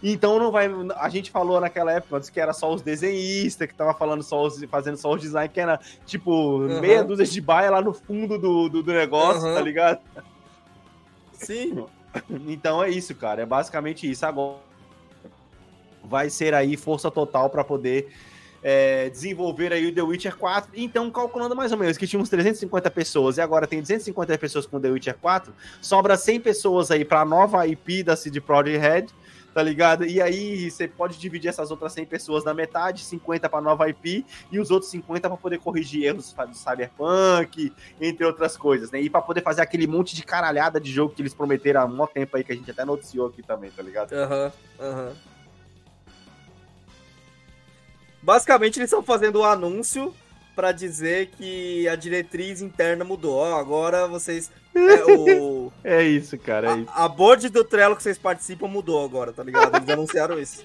Então não vai. A gente falou naquela época antes que era só os desenhistas que tava falando só os, fazendo só os design, que era tipo meia dúzia de baia lá no fundo do, do, do negócio, Aham. tá ligado? sim. Então é isso, cara. É basicamente isso. Agora vai ser aí força total para poder é, desenvolver aí o The Witcher 4. Então, calculando mais ou menos que tinha uns 350 pessoas e agora tem 250 pessoas com The Witcher 4, sobra 100 pessoas aí para nova IP da CD Projekt Red. Tá ligado? E aí você pode dividir essas outras 100 pessoas na metade, 50 para nova IP e os outros 50 para poder corrigir erros do Cyberpunk, entre outras coisas, né? E para poder fazer aquele monte de caralhada de jogo que eles prometeram há um tempo aí que a gente até noticiou aqui também, tá ligado? Aham, aham. Basicamente, eles estão fazendo o anúncio pra dizer que a diretriz interna mudou. Ó, agora vocês. É, o, É isso, cara, é isso. a, a board do Trello que vocês participam mudou agora, tá ligado? Eles anunciaram isso.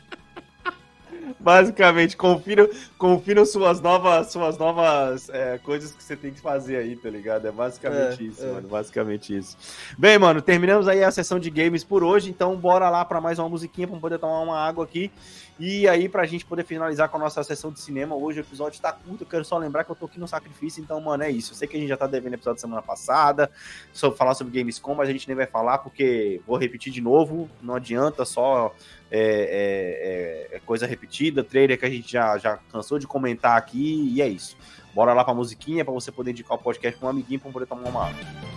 Basicamente, confiram, confiram suas novas, suas novas é, coisas que você tem que fazer aí, tá ligado? É basicamente É, isso, é. mano. Basicamente isso. Bem, mano, terminamos aí a sessão de games por hoje, então bora lá pra mais uma musiquinha pra poder tomar uma água aqui. E aí, pra gente poder finalizar com a nossa sessão de cinema, hoje o episódio tá curto, eu quero só lembrar que eu tô aqui no sacrifício, então, mano, é isso. Eu sei que a gente já tá devendo episódio semana passada, sobre falar sobre Gamescom, mas a gente nem vai falar, porque vou repetir de novo, não adianta só é, é- é coisa repetida, trailer que a gente já, já cansou de comentar aqui, e é isso. Bora lá pra musiquinha, pra você poder indicar o podcast pra um amiguinho pra poder tomar uma água.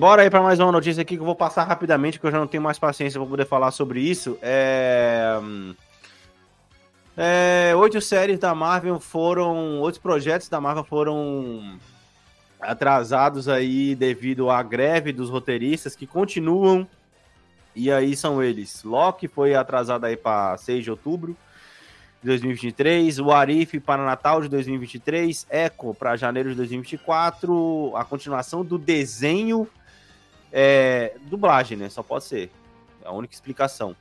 Bora aí para mais uma notícia aqui que eu vou passar rapidamente, porque eu já não tenho mais paciência para poder falar sobre isso. É... hum, é, Oito séries da Marvel foram. Oito projetos da Marvel foram atrasados aí devido à greve dos roteiristas que continuam. E aí são eles. Loki foi atrasado aí para 6 de outubro de 2023, o Arif para Natal de 2023, Echo para janeiro de 2024, a continuação do desenho é, dublagem, né? Só pode ser. É a única explicação.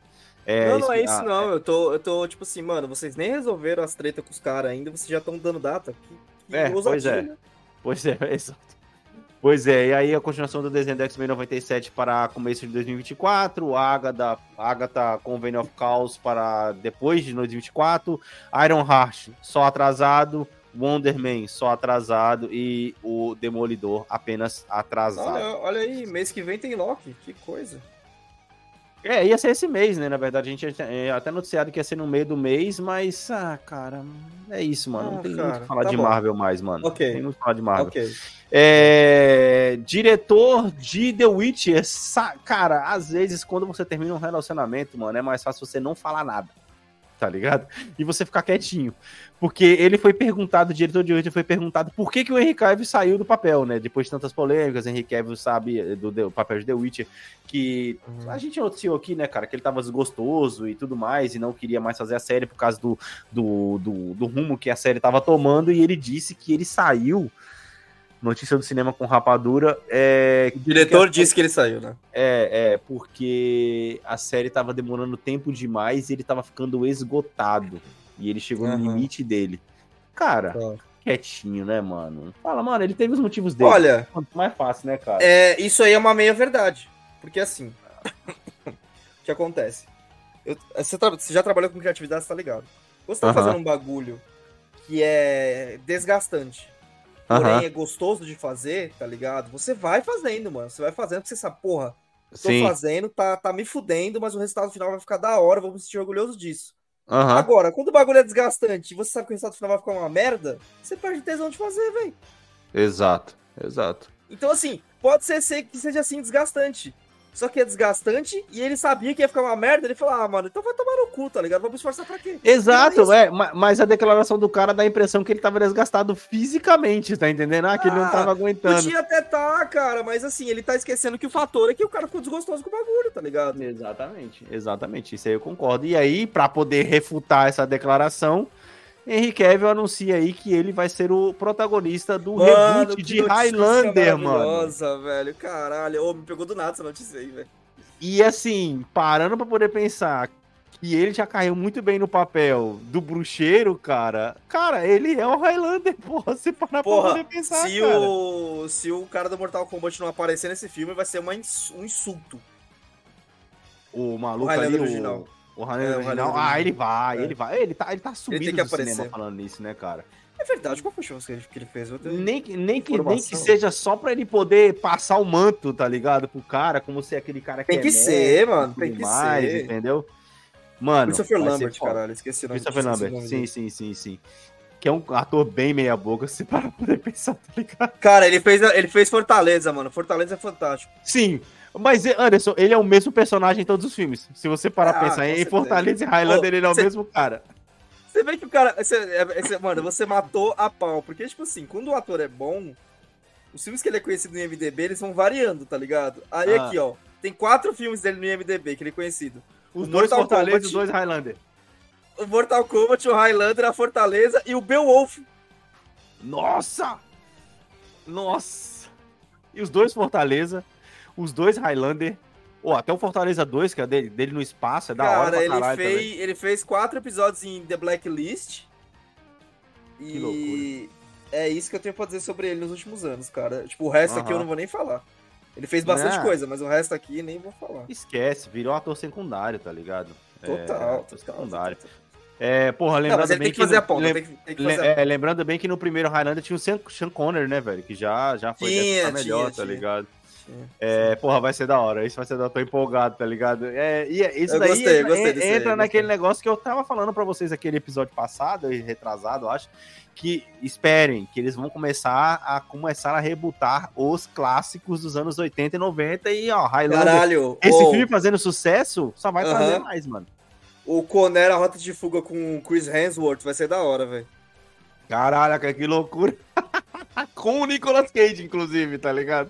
não, não é isso ah, não. Eu tô, eu tô tipo assim, mano, vocês nem resolveram as tretas com os caras ainda, vocês já estão dando data. Que, que É, pois é. né? Pois é, exato. Pois é, e aí a continuação do desenho do X-Men 97 para começo de 2024, Agatha, Agatha Convention of Chaos para depois de 2024, Iron Heart só atrasado, Wonder Man só atrasado e o Demolidor apenas atrasado. Olha, olha aí, mês que vem tem Loki, que coisa. É, ia ser esse mês, né? Na verdade, a gente é, até noticiado que ia ser no meio do mês, mas, ah, cara, é isso, mano. Não Ah, tem cara, muito o que falar tá de bom. Marvel mais, mano. Ok. Não tem muito que falar de Marvel. Ok. É, diretor de The Witcher, cara, às vezes quando você termina um relacionamento, mano, é mais fácil você não falar nada, tá ligado? E você ficar quietinho. Porque ele foi perguntado, o diretor de Witcher foi perguntado por que, que o Henry Cavill saiu do papel, né? Depois de tantas polêmicas, Henry Cavill sabe eh, do, do papel de The Witcher, que a gente noticiou aqui, né, cara, que ele tava desgostoso e tudo mais, e não queria mais fazer a série por causa do, do, do, do rumo que a série tava tomando, e ele disse que ele saiu notícia do cinema com rapadura é, O diretor disse que ele saiu, né? é, é porque a série tava demorando tempo demais e ele tava ficando esgotado. E ele chegou no Aham. limite dele. Cara, Tá. quietinho, né, mano? Fala, mano, ele teve os motivos dele. Olha, Quanto mais fácil, né, cara? é, isso aí é uma meia verdade. Porque assim, o que acontece? Eu- você, você já trabalhou com criatividade, você tá ligado? Você tá Aham. fazendo um bagulho que é desgastante, porém é gostoso de fazer, tá ligado? Você vai fazendo, mano. Você vai fazendo, porque você sabe, porra, tô Sim. fazendo, tá, tá me fudendo, mas o resultado final vai ficar da hora, vou me sentir orgulhoso disso. Agora, quando o bagulho é desgastante e você sabe que o resultado final vai ficar uma merda, você perde tesão de fazer, velho. Exato, exato. Então, assim, pode ser, ser que seja assim desgastante. Só que é desgastante e ele sabia que ia ficar uma merda. Ele falou: Ah, mano, então vai tomar no cu, tá ligado? Vamos esforçar pra quê? Exato, é, ma- mas a declaração do cara dá a impressão que ele tava desgastado fisicamente, tá entendendo? Ah, que ele não Ah, tava aguentando. Podia até tá, cara, mas assim, ele tá esquecendo que o fator é que o cara ficou desgostoso com o bagulho, tá ligado? Exatamente, exatamente. Isso aí eu concordo. E aí, pra poder refutar essa declaração, Henry Cavill anuncia aí que ele vai ser o protagonista do reboot que de Highlander, mano. maravilhosa, velho. Caralho, ô, me pegou do nada essa notícia aí, velho. E assim, parando pra poder pensar, E ele já caiu muito bem no papel do bruxeiro, cara. Cara, ele é o Highlander, porra. Você para pra Porra, poder pensar, se cara. o, se o cara do Mortal Kombat não aparecer nesse filme, vai ser uma um insulto. O maluco O ali, original. o, o Highlander É, o original. Ah, ele vai, É. ele vai. Ele tá, ele tá subido tem que do cinema aparecer. falando isso, né, cara? É verdade, qual foi o show que ele, ele fez? Nem, que- nem, que, nem que seja só pra ele poder passar o manto, tá ligado? Pro cara, como ser aquele cara que Tem é que ser, mano, tem que mais, ser. entendeu? Mano, Christopher ser Lambert, foda. caralho, esqueci o nome Christopher Lambert, nome sim, sim, sim, sim. Que é um ator bem meia boca, se para poder pensar, tá ligado? Cara, ele fez, ele fez Fortaleza, mano. Fortaleza é fantástico. Sim, mas Anderson, ele é o mesmo personagem em todos os filmes. Se você parar pra Ah, pensar em. Fortaleza e Highlander, Pô, ele é o cê- mesmo cara. Você vê que o cara. você- é- é- mano, você matou a pau. Porque, tipo assim, quando o ator é bom, os filmes que ele é conhecido no IMDB, eles vão variando, tá ligado? Aí Ah. aqui, ó. Tem quatro filmes dele no IMDB que ele é conhecido. Os O dois Mortal Fortaleza e Kombat- os dois Highlander. O Mortal Kombat, o Highlander, a Fortaleza e o Beowulf. Nossa! Nossa! E os dois Fortaleza, os dois Highlander, ou até o Fortaleza 2, que é dele, dele no espaço, é da hora Cara, pra ele fez, também. ele fez quatro episódios em The Blacklist. E Que loucura. é isso que eu tenho pra dizer sobre ele nos últimos anos, cara. Tipo, o resto aqui eu não vou nem falar. Ele fez bastante Não. coisa, mas o resto aqui nem vou falar. Esquece, virou ator secundário, tá ligado? Total, é, total, ator secundário. total. É, porra, lembrando Não, mas ele bem tem que a ponta, lem- tem que, que le- fazer a é, lembrando bem que no primeiro Highlander tinha o Sean, Connery, né, velho? Que já, já foi Tinha, dessa pra melhor, tinha, tá tinha. ligado? É, porra, vai ser da hora. Isso vai ser da hora. Tô empolgado, tá ligado? É, e é- isso Eu daí gostei, entra, gostei disso aí, entra eu naquele gostei. negócio que eu tava falando pra vocês aquele episódio passado, e retrasado, eu acho. Que esperem, que eles vão começar a começar a rebutar os clássicos dos anos 80 e 90 e, ó, Highlander. Caralho, Esse ô, filme fazendo sucesso só vai Aham. trazer mais, mano. o Conner, a Rota de Fuga com o Chris Hemsworth vai ser da hora, velho. Caralho, cara, que loucura. Com o Nicolas Cage, inclusive, tá ligado?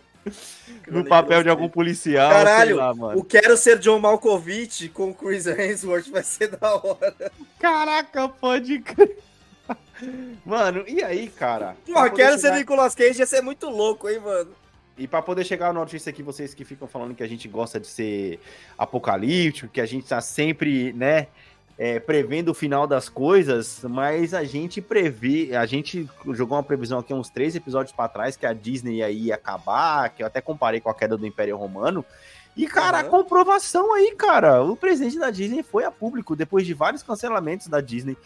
No papel de algum policial, Caralho, lá, mano. O Quero Ser John Malkovich com o Chris Hemsworth vai ser da hora. Caraca, pode crer. Mano, e aí, cara? Poder Quero Ser chegar- Nicolas Cage ia ser muito louco, hein, mano. E pra poder chegar na notícia aqui, vocês que ficam falando que a gente gosta de ser apocalíptico, que a gente tá sempre, né, é, prevendo o final das coisas, mas a gente prevê, a gente jogou uma previsão aqui uns três episódios pra trás que a Disney aí ia acabar, que eu até comparei com a queda do Império Romano. E, cara, a comprovação aí, cara. O presidente da Disney foi a público depois de vários cancelamentos da Disney.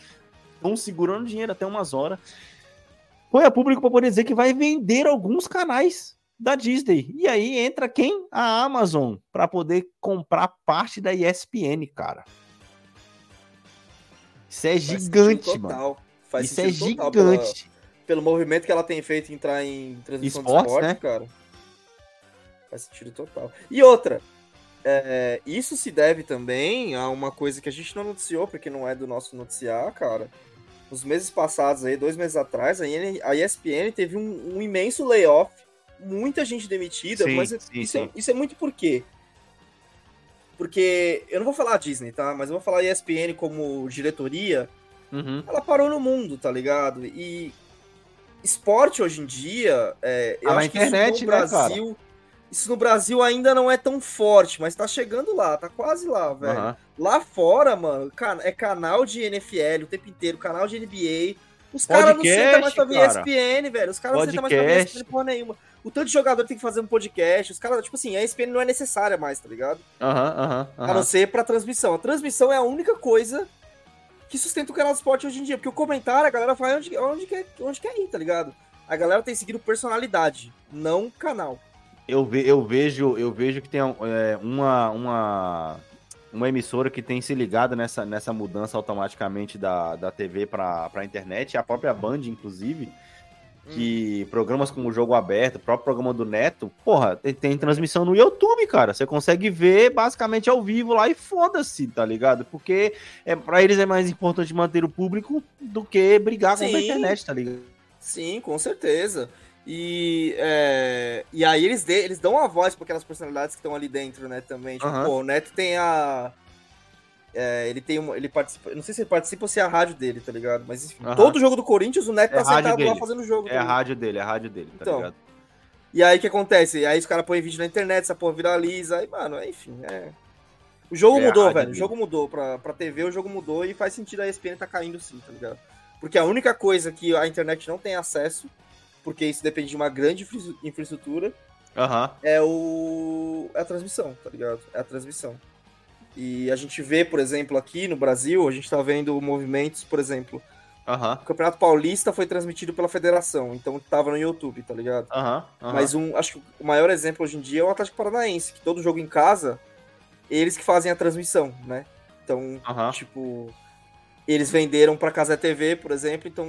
Estão segurando dinheiro até umas horas. Foi a público para poder dizer que vai vender alguns canais da Disney. E aí entra quem? A Amazon, para poder comprar parte da ESPN, cara. Isso é Faz gigante, mano. total. Faz Isso é total pela- gigante. Pelo movimento que ela tem feito em entrar em transmissão Esportes, de esporte, né? cara. Faz sentido total. E outra, é, isso se deve também a uma coisa que a gente não noticiou, porque não é do nosso noticiar, cara. Nos meses passados aí, dois meses atrás, a ESPN teve um, um imenso layoff, muita gente demitida, Sim, mas sim, isso, É, sim. isso é muito por quê? Porque eu não vou falar Disney, tá? Mas eu vou falar ESPN como diretoria, Uhum. ela parou no mundo, tá ligado? E esporte hoje em dia, é, eu Ah, acho que internet, isso no né, Brasil, isso no Brasil ainda não é tão forte, mas tá chegando lá, tá quase lá, velho. Aham. Lá fora, mano, é canal de NFL o tempo inteiro, canal de NBA. Os caras não sentam mais pra ver. ESPN, velho. Os caras não sentam mais pra ver. ESPN porra nenhuma. O tanto de jogador tem que fazer um podcast. Os caras, tipo assim, a ESPN não é necessária mais, tá ligado? Aham, aham, A não ser pra transmissão. A transmissão é a única coisa que sustenta o canal de esporte hoje em dia. Porque o comentário, a galera vai onde, onde, quer, onde quer ir, tá ligado? A galera tem seguido personalidade, não canal. eu, ve- eu vejo eu vejo que tem é, uma, uma, uma emissora que tem se ligado nessa, nessa mudança automaticamente da, da TV para a internet, a própria Band, inclusive, que programas como o Jogo Aberto, o próprio programa do Neto, porra, tem, tem transmissão no YouTube, cara. Você consegue ver basicamente ao vivo lá e foda-se, tá ligado? Porque é, para eles é mais importante manter o público do que brigar com a internet, tá ligado? Sim, com certeza. E, é, e aí eles, dê- eles dão uma voz para aquelas personalidades que estão ali dentro, né, também. Tipo, Aham. pô, o Neto tem a. é, ele tem uma. Ele participa. Não sei se ele participa ou se é a rádio dele, tá ligado? Mas enfim, Aham. todo jogo do Corinthians, o Neto É tá sentado lá dele. fazendo o jogo. É a rádio dele, é a rádio dele, tá Então, ligado? E aí o que acontece? Aí os caras põem vídeo na internet, essa porra viraliza, aí, mano, enfim, é. O jogo É, mudou, velho. O jogo mudou. Pra, pra TV, o jogo mudou e faz sentido a ESPN tá caindo sim, tá ligado? Porque a única coisa que a internet não tem acesso, porque isso depende de uma grande infra- infraestrutura, Aham. é o é a transmissão, tá ligado? É a transmissão. E a gente vê, por exemplo, aqui no Brasil, a gente tá vendo movimentos, por exemplo, Aham. o Campeonato Paulista foi transmitido pela federação, então tava no YouTube, tá ligado? Aham. aham. Mas um, acho que o maior exemplo hoje em dia é o Atlético Paranaense, que todo jogo em casa, eles que fazem a transmissão, né? Então, tipo, eles venderam pra Casa TV, por exemplo, então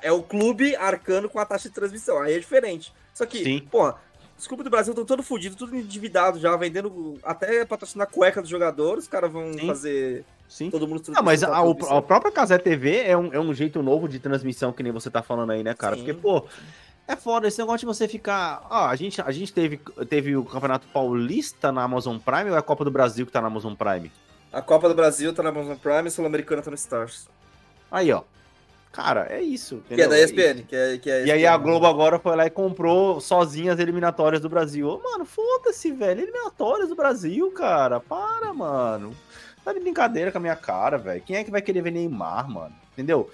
é o clube arcando com a taxa de transmissão, aí é diferente. Só que, Sim. porra, os clubes do Brasil estão todo fodidos, tudo endividado já, vendendo até patrocinar cueca dos jogadores, os caras vão Sim. fazer Sim. todo mundo Não, mas transmitir a, o- a própria Casé TV é um, é um jeito novo de transmissão, que nem você tá falando aí, né, cara? Sim. Porque, pô, é foda esse negócio de você ficar. Ó, a gente, a gente teve, teve o Campeonato Paulista na Amazon Prime ou é a Copa do Brasil que tá na Amazon Prime? A Copa do Brasil tá na Amazon Prime, a Sul-Americana tá no Stars. Aí, ó. Cara, é isso. Que é da entendeu? ESPN, que é, que é E aí a ESPN. Globo agora foi lá e comprou sozinha as eliminatórias do Brasil. Ô, mano, foda-se, velho. Eliminatórias do Brasil, cara. Para, mano. Tá de brincadeira com a minha cara, velho. Quem é que vai querer ver Neymar, mano? Entendeu?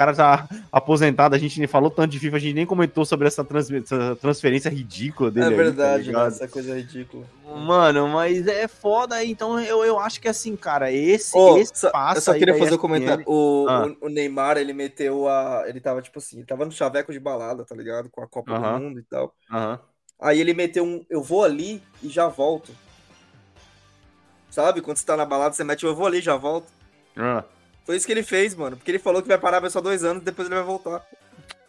O cara tá aposentado, a gente nem falou tanto de FIFA, a gente nem comentou sobre essa, trans- essa transferência ridícula dele. É aí, tá verdade, né? Essa coisa ridícula. Mano, mas é foda aí. Então eu, eu acho que assim, cara, esse, Ô, esse só- passo eu só queria fazer um comentário. O, Ah. o- Neymar, ele meteu a. Ele tava tipo assim, ele tava no chaveco de balada, tá ligado? Com a Copa Aham. do Mundo e tal. Aham. Aí ele meteu um. Eu vou ali e já volto. Sabe? Quando você tá na balada, você mete um eu vou ali e já volto. Ah, Foi isso que ele fez, mano. Porque ele falou que vai parar só dois anos depois ele vai voltar.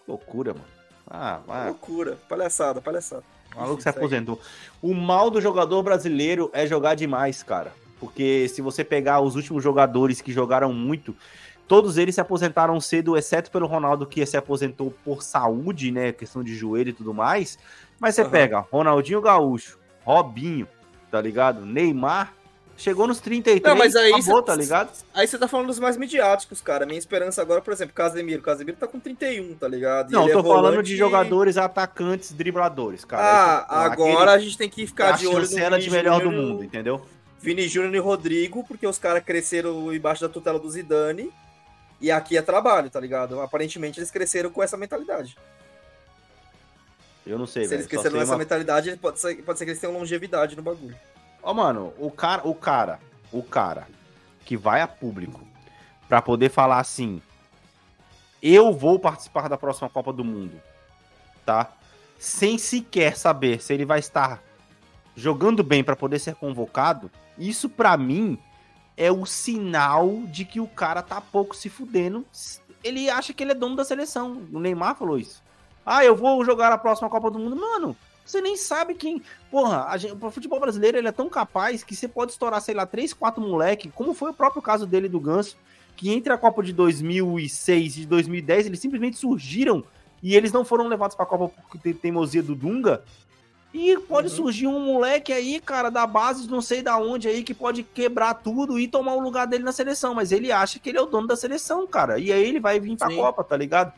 loucura, mano. Ah, vai. Loucura. Palhaçada, palhaçada. O maluco se aposentou. O mal do jogador brasileiro é jogar demais, cara. Porque se você pegar os últimos jogadores que jogaram muito, todos eles se aposentaram cedo, exceto pelo Ronaldo, que se aposentou por saúde, né? Questão de joelho e tudo mais. Mas você Aham. pega Ronaldinho Gaúcho, Robinho, tá ligado? Neymar, chegou nos 33, Não, mas aí acabou, cê- tá ligado? Aí você tá falando dos mais midiáticos, cara. Minha esperança agora, por exemplo, Casemiro. Casemiro tá com 31, tá ligado? E Não, ele tô é falando de jogadores, atacantes, dribladores, cara. Ah, agora a gente tem que ficar de olho no Vini de melhor do mundo, entendeu? Vini Júnior e Rodrigo, porque os caras cresceram embaixo da tutela do Zidane. E aqui é trabalho, tá ligado? Aparentemente eles cresceram com essa mentalidade. Eu não sei, Se velho. eles cresceram sei nessa uma- mentalidade, pode ser, pode ser que eles tenham longevidade no bagulho. Ó, mano, o cara, o cara, o cara que vai a público pra poder falar assim: eu vou participar da próxima Copa do Mundo, tá? Sem sequer saber se ele vai estar jogando bem pra poder ser convocado, isso pra mim é o sinal de que o cara tá pouco se fudendo. Ele acha que ele é dono da seleção. O Neymar falou isso. Ah, eu vou jogar a próxima Copa do Mundo. Mano, você nem sabe quem. Porra, a gente, o futebol brasileiro ele é tão capaz que você pode estourar, sei lá, três, quatro moleque, como foi o próprio caso dele do Ganso, que entre a Copa de 2006 e de 2010 eles simplesmente surgiram e eles não foram levados pra Copa por te- teimosia do Dunga. E pode Uhum. surgir um moleque aí, cara, da base, não sei da onde aí, que pode quebrar tudo e tomar o lugar dele na seleção. Mas ele acha que ele é o dono da seleção, cara. E aí ele vai vir pra Sim. Copa, tá ligado?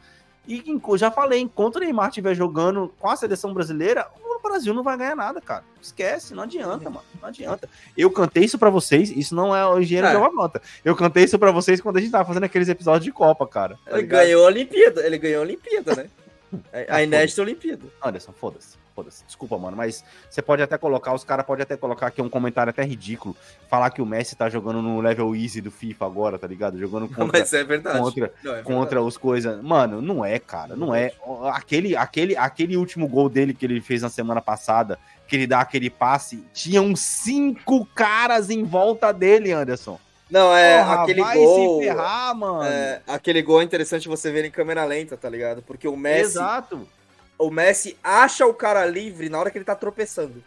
E já falei, enquanto o Neymar estiver jogando com a seleção brasileira, o Brasil não vai ganhar nada, cara. Esquece, não adianta, mano. Não adianta. Eu cantei isso pra vocês, isso não é o engenheiro É. de uma nota. Eu cantei isso pra vocês quando a gente tava fazendo aqueles episódios de Copa, cara. tá Ele ligado? ganhou a Olimpíada, ele ganhou a Olimpíada, né? A- A inédita Olimpíada. Anderson, foda-se. Foda-se. Desculpa, mano, mas você pode até colocar, os caras podem até colocar aqui um comentário até ridículo. Falar que o Messi tá jogando no level easy do FIFA agora, tá ligado? Jogando contra, Mas é verdade. contra, Não, é verdade. contra os coisas. Mano, não é, cara, não é. Aquele, aquele, aquele último gol dele que ele fez na semana passada, que ele dá aquele passe, tinham cinco caras em volta dele, Anderson. Não, é Porra, aquele vai gol. se ferrar, mano. é, aquele gol é interessante você ver em câmera lenta, tá ligado? Porque o Messi, Exato. O Messi acha o cara livre na hora que ele tá tropeçando.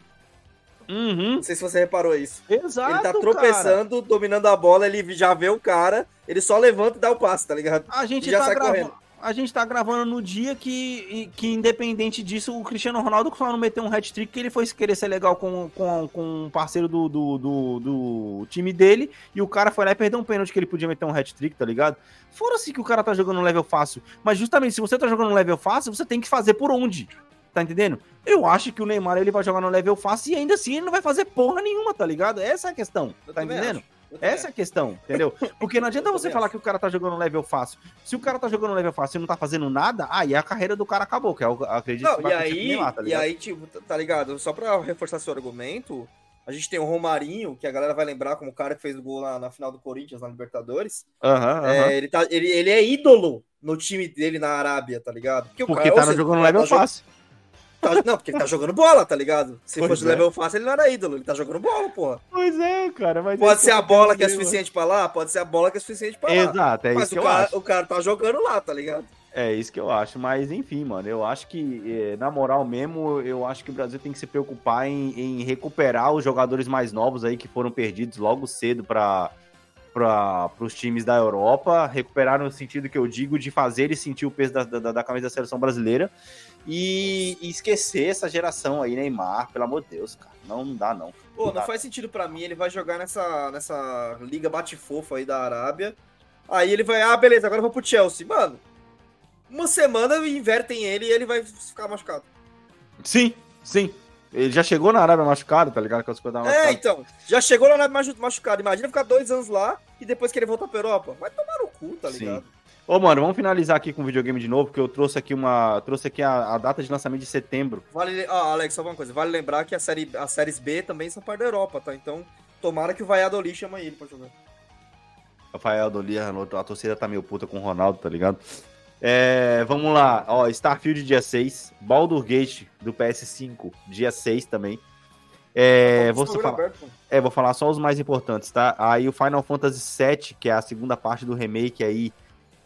Uhum. Não sei se você reparou isso. Exato. ele tá cara. tropeçando, dominando a bola, ele já vê o cara, ele só levanta e dá o passe, tá ligado? A gente já tá correndo. A gente tá gravando no dia que, que, independente disso, o Cristiano Ronaldo só não meteu um hat-trick que ele foi querer ser legal com, com, com um parceiro do, do, do, do time dele e o cara foi lá e perdeu um pênalti que ele podia meter um hat-trick, tá ligado? Fora-se que o cara tá jogando um level fácil. Mas justamente, se você tá jogando um level fácil, você tem que fazer por onde? Tá entendendo? Eu acho que o Neymar ele vai jogar no level fácil e ainda assim ele não vai fazer porra nenhuma, tá ligado? Essa é a questão. Tá entendendo? acho. Essa é a questão, entendeu? Porque não adianta você falar que o cara tá jogando level fácil. Se o cara tá jogando level fácil e não tá fazendo nada, aí a carreira do cara acabou, que eu acredito Não, que vai e com o aí, Neymar, tá e ligado? aí, tipo, tá- tá ligado? Só pra reforçar seu argumento, a gente tem o Romarinho, que a galera vai lembrar como o cara que fez o gol na, na final do Corinthians, na Libertadores. Aham. É, ele, tá, ele, ele é ídolo no time dele na Arábia, tá ligado? o Porque cara- tá seja, jogando tá level jogando- fácil. Tá- não, porque ele tá jogando bola, tá ligado? Se Pois fosse é. level fácil, ele não era ídolo, ele tá jogando bola, porra. Pois é, cara. Mas Pode é ser a eu bola que é suficiente pra lá, pode ser a bola que é suficiente pra mano. lá. Exato, é Mas isso que o eu cara, acho. o cara tá jogando lá, tá ligado? É isso que eu acho. Mas enfim, mano, eu acho que, eh, na moral mesmo, eu acho que o Brasil tem que se preocupar em, em recuperar os jogadores mais novos aí que foram perdidos logo cedo para para os times da Europa, recuperar no sentido que eu digo de fazer eles sentir o peso da, da, da camisa da seleção brasileira e, e esquecer essa geração aí, Neymar, pelo amor de Deus, cara. Não, não dá, não. Pô, não faz sentido pra mim. Ele vai jogar nessa, nessa liga bate-fofa aí da Arábia. Aí ele vai, ah, beleza, agora eu vou pro Chelsea. Mano, uma semana invertem ele e ele vai ficar machucado. Sim, sim. Ele já chegou na Arábia machucado, tá ligado? É, então, já chegou na machu- machucado. Imagina ficar dois anos lá e depois querer voltar pra Europa. Vai tomar no cu, tá Sim. ligado? Ô, mano, vamos finalizar aqui com o videogame de novo, porque eu trouxe aqui uma. Trouxe aqui a, a data de lançamento de setembro. Vale, ah, Alex, só uma coisa. Vale lembrar que a série, as séries B também são parte da Europa, tá? Então, tomara que o Valladolid chama ele pra jogar. Rafael Dolia, a torcida tá meio puta com o Ronaldo, tá ligado? É, vamos lá, ó, Starfield dia 6, Baldur Gate do PS5 dia 6 também. É, vou, falar, é, vou falar só os mais importantes, tá? Aí o Final Fantasy VII, que é a segunda parte do remake aí,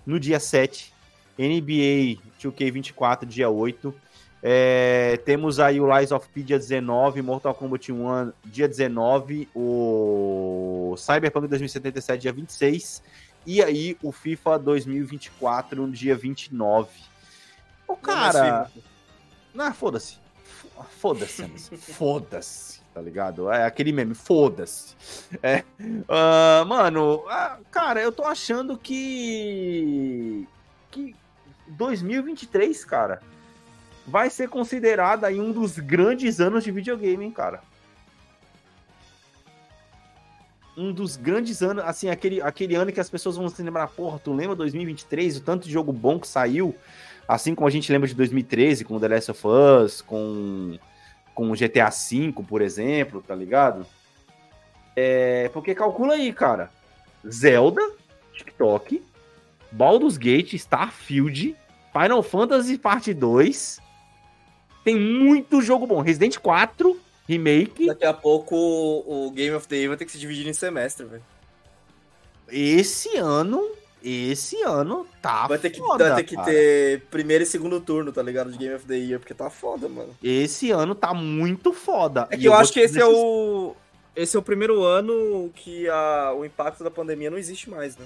no dia 7. NBA 2K24, dia 8. É, temos aí o Lies of P dia 19, Mortal Kombat 1 dia 19, o Cyberpunk 2077 dia 26 e aí o FIFA 2024 no dia 29. Ô, cara, não, foda-se. F- Foda-se, Anderson. foda-se, tá ligado? É aquele meme, foda-se. É. Ah, mano, ah, cara, eu tô achando que. que 2023, cara, vai ser considerado aí um dos grandes anos de videogame, hein, cara. Um dos grandes anos, assim, aquele, aquele ano que as pessoas vão se lembrar, porra, tu lembra 2023, o tanto de jogo bom que saiu, assim como a gente lembra de 2013, com The Last of Us, com, com GTA V, por exemplo, tá ligado? É, porque calcula aí, cara. Zelda, TikTok, Baldur's Gate, Starfield, Final Fantasy Parte 2. Tem muito jogo bom. Resident 4, Remake. Daqui a pouco o Game of the Year vai ter que se dividir em semestre, velho. Esse ano, esse ano tá Vai ter que, foda, vai ter, que cara. ter primeiro e segundo turno, tá ligado? De Game of the Year, porque tá foda, mano. Esse ano tá muito foda. É que eu, vou acho que esse é o. Esse é o primeiro ano que a, o impacto da pandemia não existe mais, né?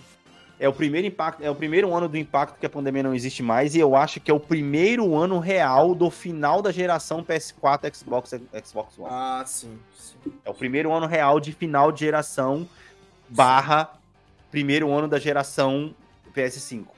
É o primeiro impacto, é o primeiro ano do impacto que a pandemia não existe mais e eu acho que é o primeiro ano real do final da geração PS4, Xbox, Xbox One. Ah, sim, sim. É o primeiro ano real de final de geração barra primeiro ano da geração PS5.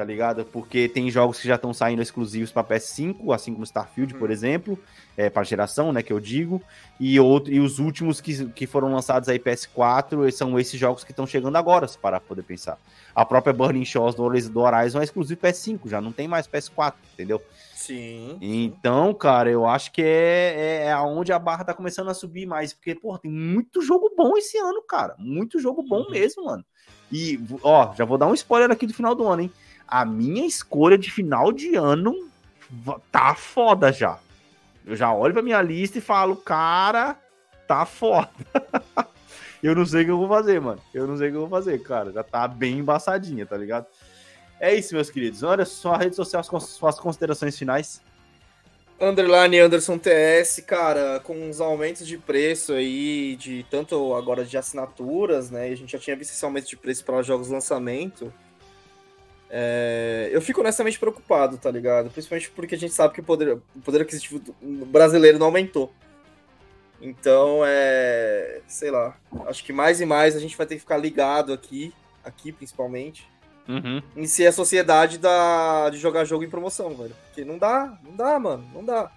Tá ligado? Porque tem jogos que já estão saindo exclusivos para PS5, assim como Starfield, por Hum. exemplo, é, para geração, né, que eu digo, e, outro, e os últimos que, que foram lançados aí PS4 são esses jogos que estão chegando agora, se parar pra poder pensar. A própria Burning Shores do Horiz- do Horizon é exclusivo PS5, já não tem mais PS4, entendeu? Sim. Então, cara, eu acho que é, é aonde a barra tá começando a subir mais. Porque, pô, tem muito jogo bom esse ano, cara. Muito jogo bom Uhum. mesmo, mano. E, ó, já vou dar um spoiler aqui do final do ano, hein? A minha escolha de final de ano tá foda já. Eu já olho pra minha lista e falo, cara, tá foda. eu não sei o que eu vou fazer, mano. Eu não sei o que eu vou fazer, cara. Já tá bem embaçadinha, tá ligado? É isso, meus queridos. Olha só a rede social, suas considerações finais. Underline Anderson TS, cara, com uns aumentos de preço aí, de tanto agora de assinaturas, né? A gente já tinha visto esse aumento de preço para jogos lançamento. É, eu fico honestamente preocupado, tá ligado? Principalmente porque a gente sabe que o poder, o poder aquisitivo brasileiro não aumentou. Então, é. Sei lá. Acho que mais e mais a gente vai ter que ficar ligado aqui, aqui principalmente, Uhum. em si a sociedade da, de jogar jogo em promoção, velho. Porque não dá, não dá, mano, não dá.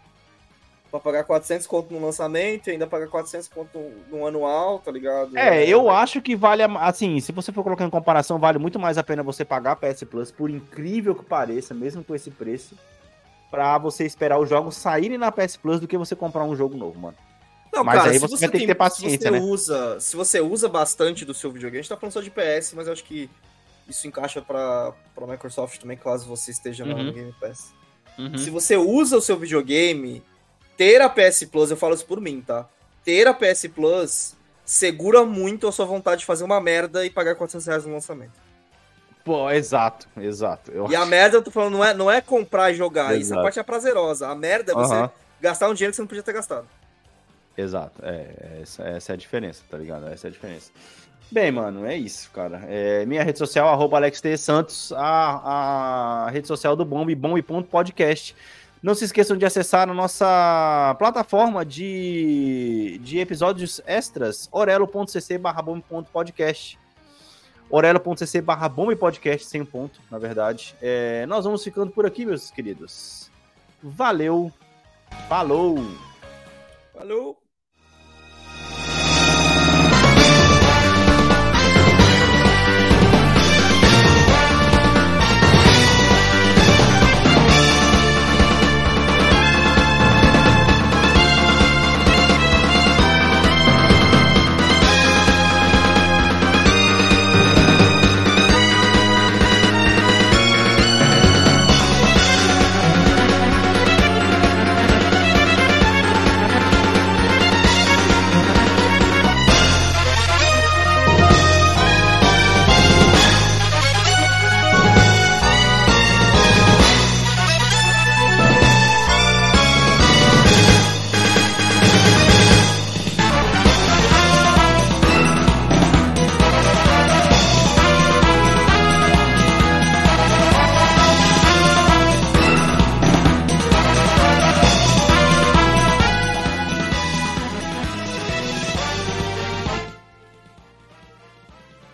Pra pagar 400 conto no lançamento e ainda pagar 400 conto no anual, tá ligado? É, eu acho que vale, a- assim, se você for colocar em comparação, vale muito mais a pena você pagar a PS Plus, por incrível que pareça, mesmo com esse preço, pra você esperar os jogos saírem na PS Plus do que você comprar um jogo novo, mano. Não, Mas aí se você vai ter que ter se paciência, você né? Usa, se você usa bastante do seu videogame, a gente tá falando só de PS, mas eu acho que isso encaixa pra, pra Microsoft também, caso você esteja Uhum. no Game Pass. Se você usa o seu videogame, ter a PS Plus, eu falo isso por mim, tá? Ter a PS Plus segura muito a sua vontade de fazer uma merda e pagar 400 reais no lançamento. Pô, exato, exato. Eu... E a merda, eu tô falando, não é, não é comprar e jogar, isso a Exato. parte é prazerosa. A merda é você Aham. gastar um dinheiro que você não podia ter gastado. Exato, é, essa, essa é a diferença, tá ligado? Essa é a diferença. Bem, mano, é isso, cara. É, minha rede social, arroba Alex T. Santos, a, a rede social do Bombe, bombe.podcast. Não se esqueçam de acessar a nossa plataforma de, de episódios extras, orelo.cc barra bombe.podcast. orelo.cc barra bombepodcast, sem um ponto, na verdade. É, nós vamos ficando por aqui, meus queridos. Valeu, falou! Falou!